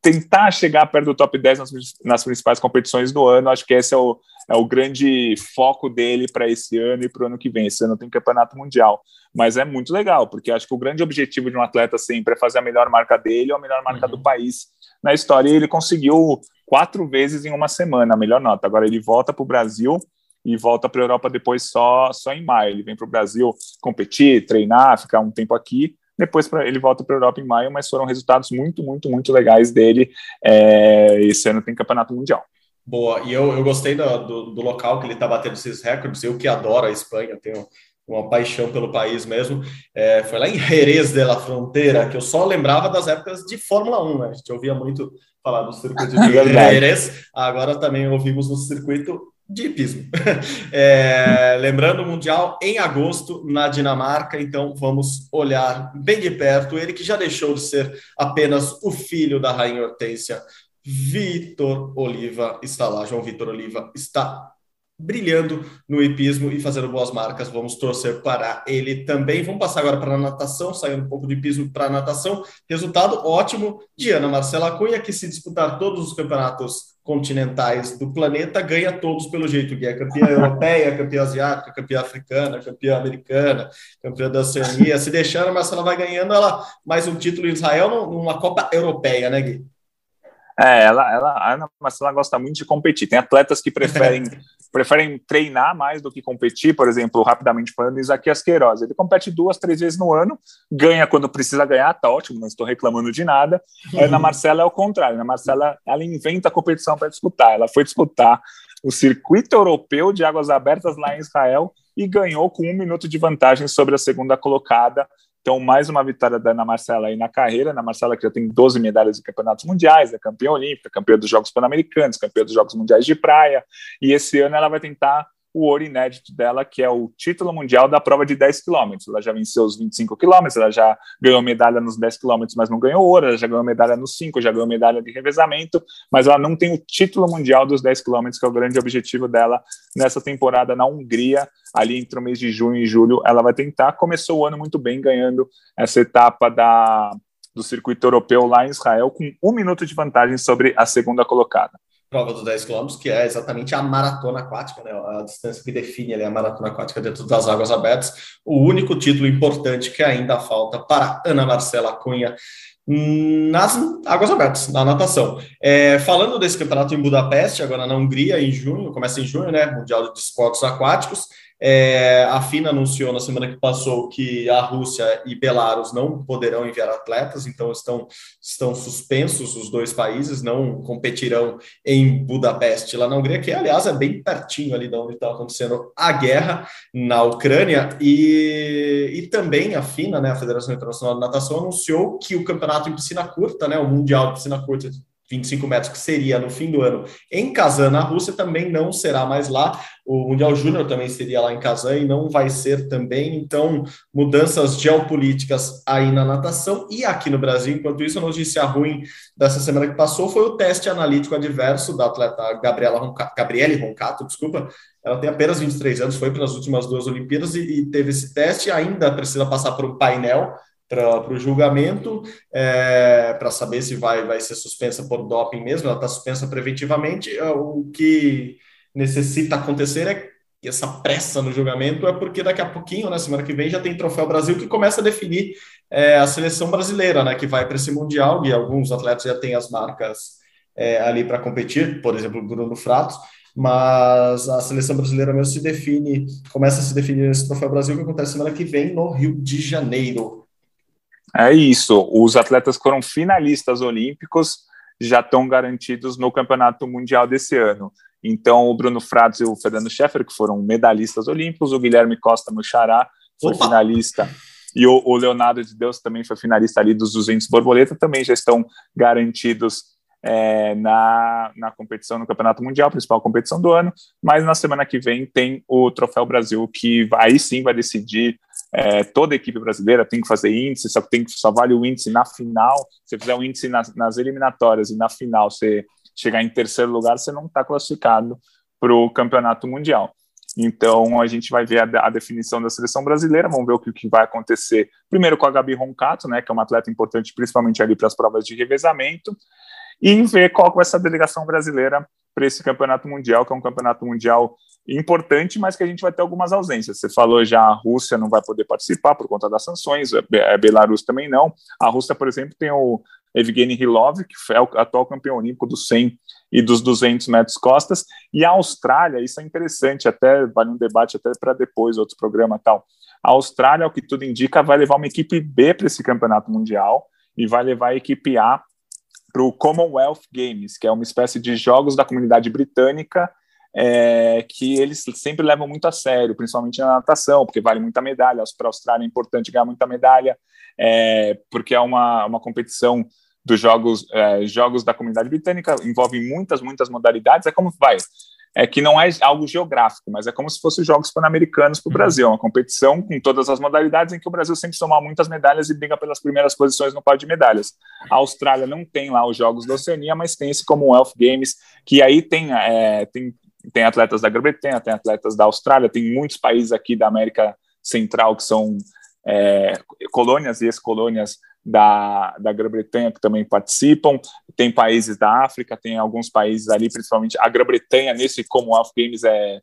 tentar chegar perto do top 10 nas, nas principais competições do ano. Acho que esse é o, é o grande foco dele para esse ano e para o ano que vem. Esse ano tem campeonato mundial. Mas é muito legal, porque acho que o grande objetivo de um atleta sempre é fazer a melhor marca dele ou a melhor marca uhum. do país na história. E ele conseguiu quatro vezes em uma semana a melhor nota. Agora ele volta para o Brasil e volta para a Europa depois só, só em maio. Ele vem para o Brasil competir, treinar, ficar um tempo aqui. Depois pra, ele volta para a Europa em maio, mas foram resultados muito, muito, muito legais dele. É, esse ano tem campeonato mundial. Boa, e eu, eu gostei do, do, do local que ele está batendo esses recordes. Eu que adoro a Espanha, tenho uma paixão pelo país mesmo. É, foi lá em Jerez de la Fronteira, que eu só lembrava das épocas de Fórmula 1, né? A gente ouvia muito falar do circuito de Jerez, agora também ouvimos no circuito de hipismo. É, lembrando o Mundial em agosto na Dinamarca, então vamos olhar bem de perto ele que já deixou de ser apenas o filho da Rainha Hortência. Vitor Oliva está lá, João Vitor Oliva está brilhando no hipismo e fazendo boas marcas. Vamos torcer para ele também. Vamos passar agora para a natação, saindo um pouco do hipismo para a natação. Resultado ótimo de Ana Marcela Cunha, que se disputar todos os campeonatos continentais do planeta, ganha todos pelo jeito que é campeã europeia, campeã asiática, campeã africana, campeã americana, campeã da Oceania. Se deixar, a Marcela vai ganhando ela mais um título em Israel numa Copa Europeia, né, Gui? É, ela, ela, a Ana Marcela gosta muito de competir. Tem atletas que preferem, preferem treinar mais do que competir, por exemplo, rapidamente falando, Isaquias Queiroz. Ele compete duas, três vezes no ano, ganha quando precisa ganhar, tá ótimo, não estou reclamando de nada. A Ana Marcela é o contrário. A Ana Marcela, ela inventa a competição para disputar. Ela foi disputar o circuito europeu de águas abertas lá em Israel e ganhou com um minuto de vantagem sobre a segunda colocada. Então, mais uma vitória da Ana Marcela aí na carreira. Ana Marcela que já tem 12 medalhas em campeonatos mundiais, é campeã olímpica, campeã dos Jogos Pan-Americanos, campeã dos Jogos Mundiais de Praia. E esse ano ela vai tentar o ouro inédito dela, que é o título mundial da prova de 10 quilômetros. Ela já venceu os 25 quilômetros, ela já ganhou medalha nos 10 quilômetros, mas não ganhou ouro, ela já ganhou medalha nos 5, já ganhou medalha de revezamento, mas ela não tem o título mundial dos 10 quilômetros, que é o grande objetivo dela nessa temporada na Hungria, ali entre o mês de junho e julho, ela vai tentar. Começou o ano muito bem, ganhando essa etapa da, do circuito europeu lá em Israel, com um minuto de vantagem sobre a segunda colocada prova dos 10 km, que é exatamente a maratona aquática, né? a distância que define ali, a maratona aquática dentro das águas abertas. O único título importante que ainda falta para Ana Marcela Cunha nas águas abertas, na natação. É, falando desse campeonato em Budapeste, agora na Hungria, em junho, começa em junho, né? Mundial de Esportes Aquáticos. É, a FINA anunciou na semana que passou que a Rússia e Belarus não poderão enviar atletas, então estão, estão suspensos os dois países, não competirão em Budapeste, lá na Hungria, que aliás é bem pertinho ali de onde está acontecendo a guerra na Ucrânia, e, e também a FINA, né, a Federação Internacional de Natação, anunciou que o campeonato em piscina curta, né, o Mundial de Piscina Curta 25 metros, que seria no fim do ano em Kazan, na Rússia, também não será mais lá. O Mundial Júnior também seria lá em Kazan e não vai ser também. Então, mudanças geopolíticas aí na natação e aqui no Brasil. Enquanto isso, a notícia ruim dessa semana que passou foi o teste analítico adverso da atleta Gabriela Roncato, Gabriele Roncato, desculpa. Ela tem apenas 23 anos, foi para as últimas duas Olimpíadas e, e teve esse teste. Ainda precisa passar por um painel para o julgamento, é, para saber se vai, vai ser suspensa por doping mesmo, ela está suspensa preventivamente. É, o que necessita acontecer é que essa pressa no julgamento é porque daqui a pouquinho, na né, semana que vem, já tem Troféu Brasil que começa a definir é, a seleção brasileira, né, que vai para esse Mundial, e alguns atletas já têm as marcas é, ali para competir, por exemplo, Bruno Fratos, mas a seleção brasileira mesmo se define, começa a se definir nesse Troféu Brasil que acontece semana que vem no Rio de Janeiro. É isso. Os atletas que foram finalistas olímpicos já estão garantidos no Campeonato Mundial desse ano. Então, o Bruno Fratos e o Fernando Scheffer, que foram medalhistas olímpicos, o Guilherme Costa Muxará foi Opa. finalista, e o, o, Leonardo de Deus também foi finalista ali dos 200 borboleta, também já estão garantidos é, na, na competição no Campeonato Mundial, principal competição do ano, mas na semana que vem tem o Troféu Brasil, que aí sim vai decidir é, toda a equipe brasileira tem que fazer índice, só que tem só vale o índice na final. Se fizer um índice nas, nas eliminatórias e na final você chegar em terceiro lugar, você não está classificado para o campeonato mundial. Então a gente vai ver a, a, definição da seleção brasileira, vamos ver o que, que, vai acontecer primeiro com a Gabi Roncato, né, que é uma atleta importante principalmente ali para as provas de revezamento, e ver qual vai ser a delegação brasileira para esse campeonato mundial, que é um campeonato mundial importante, mas que a gente vai ter algumas ausências. Você falou já a Rússia não vai poder participar por conta das sanções, a Belarus também não. A Rússia, por exemplo, tem o Evgeny Rilov, que é o atual campeão olímpico dos 100 e dos 200 metros costas, e a Austrália, isso é interessante, até vale um debate até para depois, outro programa tal. A Austrália, o que tudo indica, vai levar uma equipe B para esse campeonato mundial e vai levar a equipe A para o Commonwealth Games, que é uma espécie de jogos da comunidade britânica é, que eles sempre levam muito a sério, principalmente na natação, porque vale muita medalha. Para a Austrália é importante ganhar muita medalha, é, porque é uma, uma competição dos jogos, é, jogos da comunidade britânica, envolve muitas, muitas modalidades. É como vai. É que não é algo geográfico, mas é como se fossem os Jogos Pan-Americanos para o uhum. Brasil, uma competição com todas as modalidades em que o Brasil sempre soma muitas medalhas e briga pelas primeiras posições no pódio de medalhas. A Austrália não tem lá os Jogos da Oceania, mas tem esse Commonwealth Games, que aí tem, é, tem tem atletas da Grã-Bretanha, tem atletas da Austrália, tem muitos países aqui da América Central que são é, colônias e ex-colônias da, da Grã-Bretanha que também participam, tem países da África, tem alguns países ali, principalmente a Grã-Bretanha, nesse Commonwealth Games é,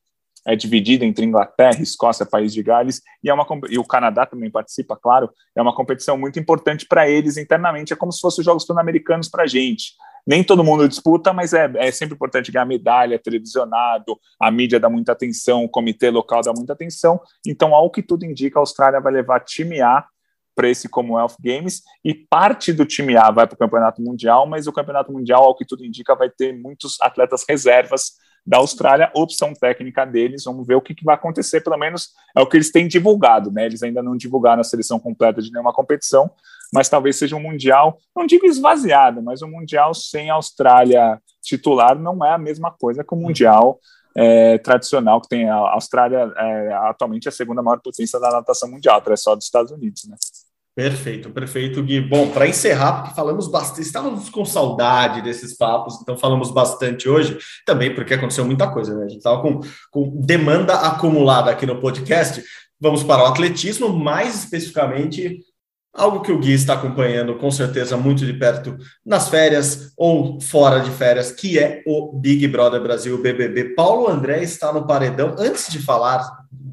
é dividida entre Inglaterra, Escócia, País de Gales, e, é uma, e o Canadá também participa, claro, é uma competição muito importante para eles internamente, é como se fossem os Jogos Pan-Americanos para a gente. Nem todo mundo disputa, mas é, é sempre importante ganhar medalha, televisionado, a mídia dá muita atenção, o comitê local dá muita atenção. Então, ao que tudo indica, a Austrália vai levar time A para esse Commonwealth Games e parte do time A vai para o Campeonato Mundial, mas o Campeonato Mundial, ao que tudo indica, vai ter muitos atletas reservas da Austrália, opção técnica deles, vamos ver o que, que, vai acontecer, pelo menos é o que eles têm divulgado, né? Eles ainda não divulgaram a seleção completa de nenhuma competição, mas talvez seja um Mundial, não digo esvaziado, mas um Mundial sem Austrália titular não é a mesma coisa que o Mundial é, tradicional, que tem a Austrália é, atualmente a segunda maior potência da natação mundial, atrás só dos Estados Unidos, né? Perfeito, perfeito, Gui. Bom, para encerrar, porque falamos bastante, estávamos com saudade desses papos, então falamos bastante hoje, também porque aconteceu muita coisa, né? A gente estava com, com demanda acumulada aqui no podcast. Vamos para o atletismo, mais especificamente algo que o Gui está acompanhando com certeza muito de perto nas férias ou fora de férias, que é o Big Brother Brasil BBB. Paulo André está no paredão. Antes de falar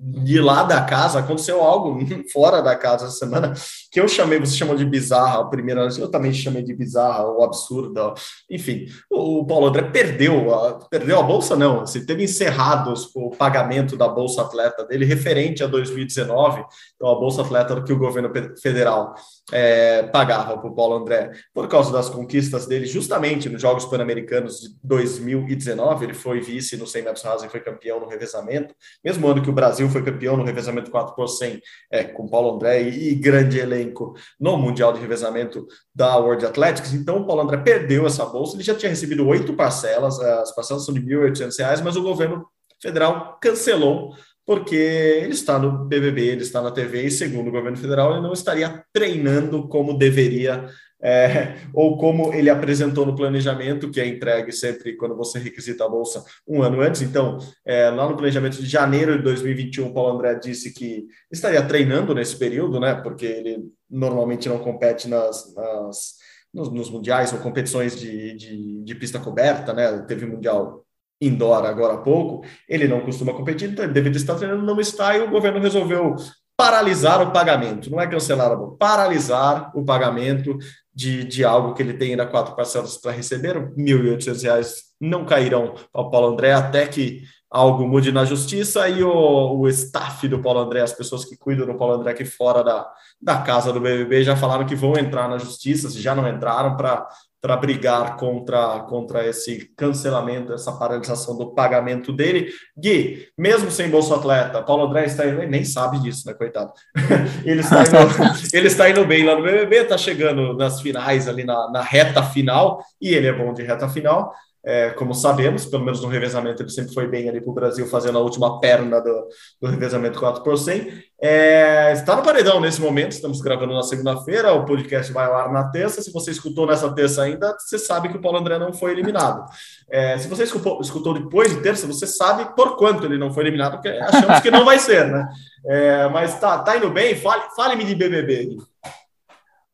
de lá da casa, aconteceu algo fora da casa essa semana que eu chamei, você chamou de bizarra a primeira eu também chamei de bizarra ou absurda, enfim, o Paulo André perdeu, a, perdeu a bolsa não, assim, teve encerrados o pagamento da bolsa atleta dele referente a 2019, então a bolsa atleta que o governo federal é, pagava para o Paulo André. Por causa das conquistas dele, justamente nos Jogos Pan-Americanos de 2019, ele foi vice no 100 metros rasos e foi campeão no revezamento, mesmo ano que o Brasil foi campeão no revezamento 4 por 100 é, com Paulo André e, e grande elenco no Mundial de Revezamento da World Athletics. Então, o Paulo André perdeu essa bolsa. Ele já tinha recebido oito parcelas, as parcelas são de R$ 1.800, mas o governo federal cancelou porque ele está no BBB, ele está na TV e, segundo o governo federal, ele não estaria treinando como deveria é, ou como ele apresentou no planejamento, que é entregue sempre quando você requisita a bolsa um ano antes. Então, é, lá no planejamento de janeiro de 2021, o Paulo André disse que estaria treinando nesse período, né? Porque ele normalmente não compete nas, nas nos, nos, mundiais ou competições de, de, de pista coberta, né? Teve mundial indoor agora há pouco, ele não costuma competir, então ele estar treinando, não está, e o governo resolveu paralisar o pagamento, não é cancelar bolsa, paralisar o pagamento de, de algo que ele tem ainda quatro parcelas para receber, R$ 1.800 não cairão ao Paulo André até que algo mude na justiça e o, o staff do Paulo André, as pessoas que cuidam do Paulo André aqui fora da, da casa do BBB já falaram que vão entrar na justiça, se já não entraram, para para brigar contra, contra esse cancelamento, essa paralisação do pagamento dele. Gui, mesmo sem Bolsa Atleta, Paulo André está indo, nem sabe disso, né, coitado? ele, está indo, ele está indo bem lá no BBB, está chegando nas finais, ali na, na reta final, e ele é bom de reta final é, como sabemos, pelo menos no revezamento ele sempre foi bem ali para o Brasil, fazendo a última perna do, do revezamento 4 por 100. É, está no paredão nesse momento, estamos gravando na segunda-feira, o podcast vai ao ar na terça. Se você escutou nessa terça ainda, você sabe que o Paulo André não foi eliminado. É, se você escutou, escutou, depois de terça, você sabe por quanto ele não foi eliminado, porque achamos que não vai ser, né? É, mas tá, tá indo bem, fale-me fale de BBB.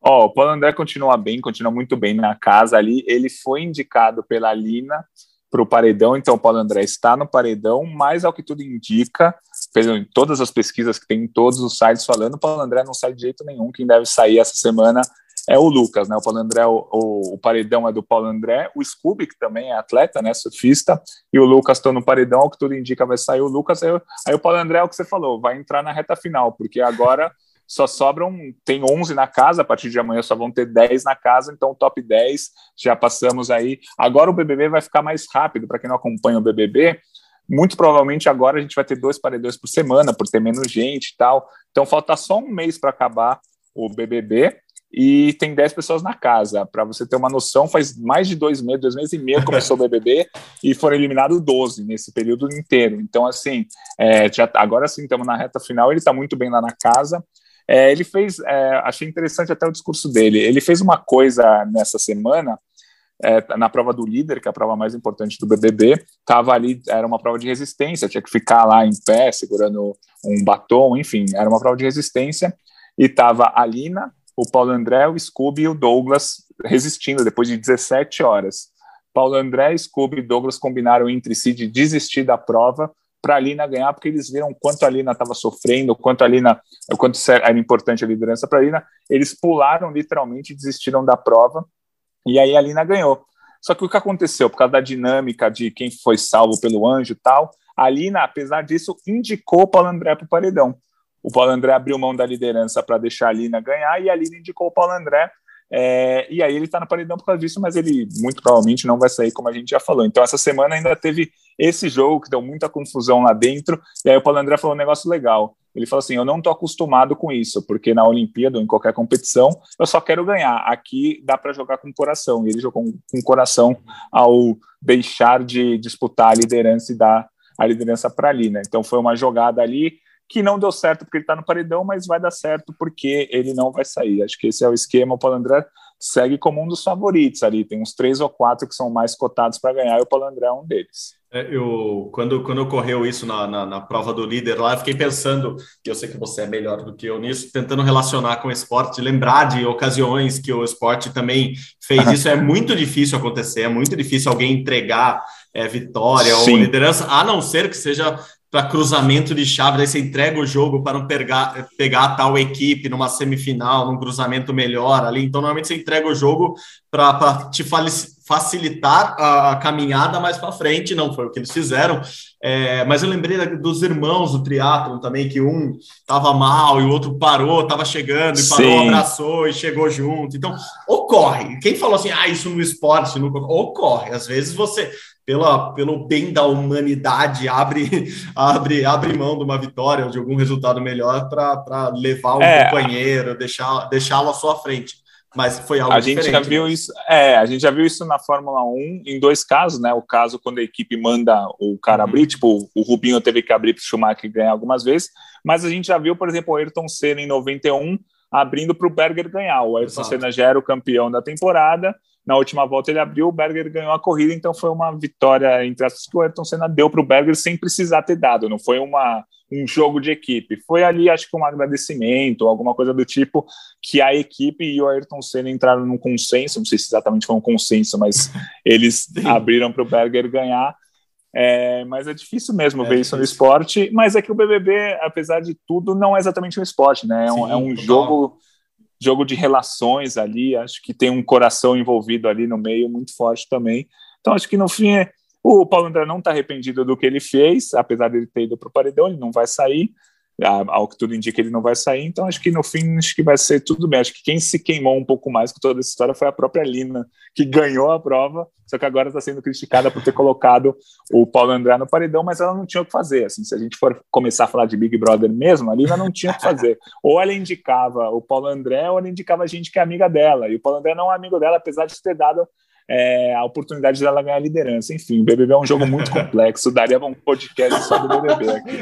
Ó, oh, o Paulo André continua bem, continua muito bem na casa ali. Ele foi indicado pela Lina para o paredão, então o Paulo André está no paredão, mas ao que tudo indica, em todas as pesquisas que tem em todos os sites falando, o Paulo André não sai de jeito nenhum. Quem deve sair essa semana é o Lucas, né? O Paulo André, o, o, o paredão é do Paulo André, o Scooby, que também é atleta, né? Surfista, e o Lucas estão no paredão, ao que tudo indica, vai sair o Lucas. Aí, aí o Paulo André é o que você falou, vai entrar na reta final, porque agora só sobram, tem 11 na casa, a partir de amanhã só vão ter 10 na casa, então top 10 já passamos aí. Agora o BBB vai ficar mais rápido, para quem não acompanha o BBB, muito provavelmente agora a gente vai ter dois paredões por semana, por ter menos gente e tal. Então falta só um mês para acabar o BBB e tem 10 pessoas na casa. Para você ter uma noção, faz mais de dois meses, dois meses e meio começou o BBB e foram eliminados 12 nesse período inteiro. Então, assim, é, já, agora sim estamos na reta final, ele está muito bem lá na casa. É, ele fez, é, achei interessante até o discurso dele. Ele fez uma coisa nessa semana, é, na prova do líder, que é a prova mais importante do BBB, estava ali, era uma prova de resistência, tinha que ficar lá em pé, segurando um batom, enfim, era uma prova de resistência, e estava a Lina, o Paulo André, o Scooby e o Douglas resistindo depois de 17 horas. Paulo André, Scooby e Douglas combinaram entre si de desistir da prova para a Lina ganhar, porque eles viram quanto a Lina estava sofrendo, quanto a Lina, o quanto era importante a liderança para a Lina. Eles pularam literalmente desistiram da prova, e aí a Lina ganhou. Só que o que aconteceu, por causa da dinâmica de quem foi salvo pelo anjo e tal, a Lina, apesar disso, indicou o Paulo André para o paredão. O Paulo André abriu mão da liderança para deixar a Lina ganhar, e a Lina indicou o Paulo André é, e aí ele está no paredão por causa disso, mas ele muito provavelmente não vai sair, como a gente já falou. Então, essa semana ainda teve esse jogo que deu muita confusão lá dentro. E aí o Paulo André falou um negócio legal. Ele falou assim: Eu não estou acostumado com isso, porque na Olimpíada ou em qualquer competição eu só quero ganhar. Aqui dá para jogar com coração. E ele jogou com coração ao deixar de disputar a liderança e dar a liderança para ali, né? Então foi uma jogada ali que não deu certo porque ele está no paredão, mas vai dar certo porque ele não vai sair. Acho que esse é o esquema. O Paulo André segue como um dos favoritos ali. Tem uns três ou quatro que são mais cotados para ganhar e o Paulo André é um deles. É, eu, quando, quando ocorreu isso na, na, na, prova do líder lá, eu fiquei pensando, e eu sei que você é melhor do que eu nisso, tentando relacionar com o esporte, lembrar de ocasiões que o esporte também fez isso. É muito difícil acontecer, é muito difícil alguém entregar é, vitória Sim. ou liderança, a não ser que seja para cruzamento de chave, daí você entrega o jogo para não pegar, pegar tal equipe numa semifinal, num cruzamento melhor ali. Então, normalmente você entrega o jogo para te facilitar a, caminhada mais para frente. Não foi o que eles fizeram. É, mas eu lembrei dos irmãos do triatlon também, que um estava mal e o outro parou, estava chegando e parou, Sim. abraçou e chegou junto. Então, ocorre. Quem falou assim, ah, isso no esporte, no... ocorre. Às vezes você pela, pelo bem da humanidade, abre, abre, abre mão de uma vitória ou de algum resultado melhor para levar o é, companheiro, deixar, deixá-lo à sua frente. Mas foi algo a gente já viu né? isso é a gente já viu isso na Fórmula 1 em dois casos né o caso quando a equipe manda o cara uhum. abrir tipo o Rubinho teve que abrir para o Schumacher ganhar algumas vezes mas a gente já viu por exemplo o Ayrton Senna em 91 abrindo para o Berger ganhar o Ayrton Exato. Senna já era o campeão da temporada na última volta ele abriu, o Berger ganhou a corrida, então foi uma vitória entre as que o Ayrton Senna deu para o Berger sem precisar ter dado, não foi uma, um jogo de equipe, foi ali acho que um agradecimento, alguma coisa do tipo, que a equipe e o Ayrton Senna entraram num consenso, não sei se exatamente foi um consenso, mas eles abriram para o Berger ganhar, é, mas é difícil mesmo é ver isso no esporte, mas é que o BBB, apesar de tudo, não é exatamente um esporte, né? É um, Sim, é um jogo jogo de relações ali, acho que tem um coração envolvido ali no meio muito forte também. Então, acho que no fim, o Paulo André não está arrependido do que ele fez, apesar de ele ter ido para o paredão, ele não vai sair ao que tudo indica ele não vai sair, então acho que no fim acho que vai ser tudo bem. Acho que quem se queimou um pouco mais com toda essa história foi a própria Lina, que ganhou a prova, só que agora está sendo criticada por ter colocado o Paulo André no paredão, mas ela não tinha o que fazer. Assim, se a gente for começar a falar de Big Brother mesmo, a Lina não tinha o que fazer. Ou ela indicava o Paulo André, ou ela indicava a gente que é amiga dela. E o Paulo André não é amigo dela, apesar de ter dado é, a oportunidade dela ganhar liderança. Enfim, o BBB é um jogo muito complexo, daria um podcast só do BBB aqui.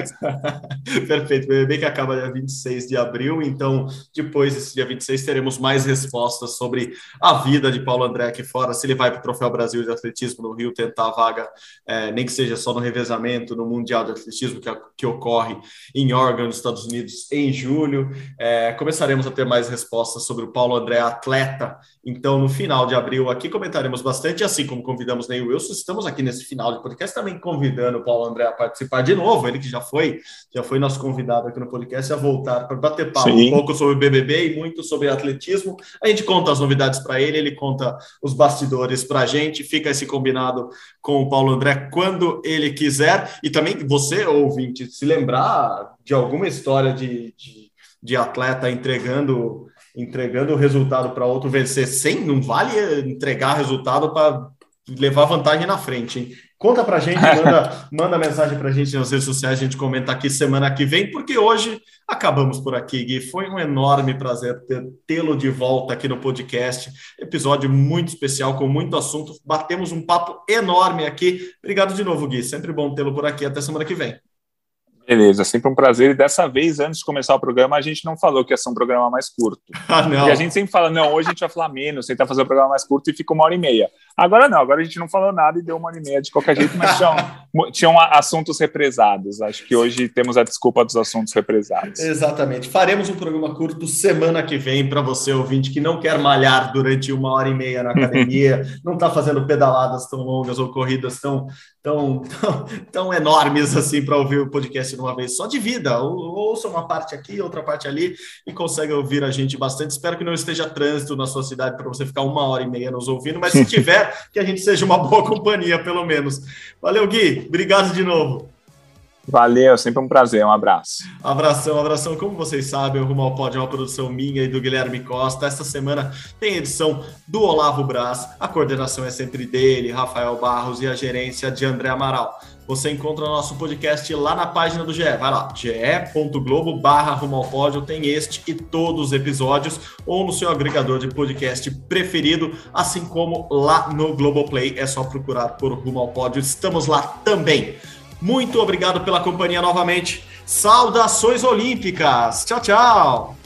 Perfeito, BBB que acaba dia 26 de abril, então depois desse dia 26 teremos mais respostas sobre a vida de Paulo André aqui fora, se ele vai para o Troféu Brasil de Atletismo no Rio tentar a vaga, é, nem que seja só no revezamento, no Mundial de Atletismo que, que ocorre em Oregon, nos Estados Unidos, em julho. É, começaremos a ter mais respostas sobre o Paulo André atleta, então no final de abril aqui comentaremos convidaremos bastante, assim como convidamos Ney Wilson, estamos aqui nesse final de podcast também convidando o Paulo André a participar de novo, ele que já foi, já foi nosso convidado aqui no podcast, a voltar para bater papo Sim. um pouco sobre o BBB e muito sobre atletismo. A gente conta as novidades para ele, ele conta os bastidores para a gente, fica esse combinado com o Paulo André quando ele quiser. E também você, ouvinte, se lembrar de alguma história de, de, de atleta entregando entregando o resultado para outro vencer sem, não vale entregar resultado para levar vantagem na frente, hein? Conta para a gente, manda, manda mensagem para a gente nas redes sociais, a gente comenta aqui semana que vem, porque hoje acabamos por aqui, Gui. Foi um enorme prazer tê-lo de volta aqui no podcast. Episódio muito especial, com muito assunto. Batemos um papo enorme aqui. Obrigado de novo, Gui. Sempre bom tê-lo por aqui. Até semana que vem. Beleza, sempre um prazer. E dessa vez, antes de começar o programa, a gente não falou que ia ser um programa mais curto. Ah, não. Porque a gente sempre fala, não, hoje a gente vai falar menos, tentar fazer o um programa mais curto e fica uma hora e meia. Agora não, agora a gente não falou nada e deu uma hora e meia de qualquer jeito, mas tinham, tinham assuntos represados. Acho que hoje temos a desculpa dos assuntos represados. Exatamente. Faremos um programa curto semana que vem para você, ouvinte, que não quer malhar durante uma hora e meia na academia, não está fazendo pedaladas tão longas ou corridas tão, tão, tão, tão enormes assim para ouvir o podcast de uma vez só de vida. Ouça uma parte aqui, outra parte ali e consegue ouvir a gente bastante. Espero que não esteja trânsito na sua cidade para você ficar uma hora e meia nos ouvindo, mas se tiver, que a gente seja uma boa companhia, pelo menos. Valeu, Gui. Obrigado de novo. Valeu, sempre um prazer, um abraço. Abração, abração. Como vocês sabem, o Rumo ao Pódio é uma produção minha e do Guilherme Costa. Esta semana tem edição do Olavo Braz, a coordenação é sempre dele, Rafael Barros e a gerência de André Amaral. Você encontra nosso podcast lá na página do GE. Vai lá, ge.globo barra Rumo ao Pódio, tem este e todos os episódios, ou no seu agregador de podcast preferido, assim como lá no Globoplay, é só procurar por Rumo ao Pódio. Estamos lá também. Muito obrigado pela companhia novamente. Saudações olímpicas. Tchau, tchau.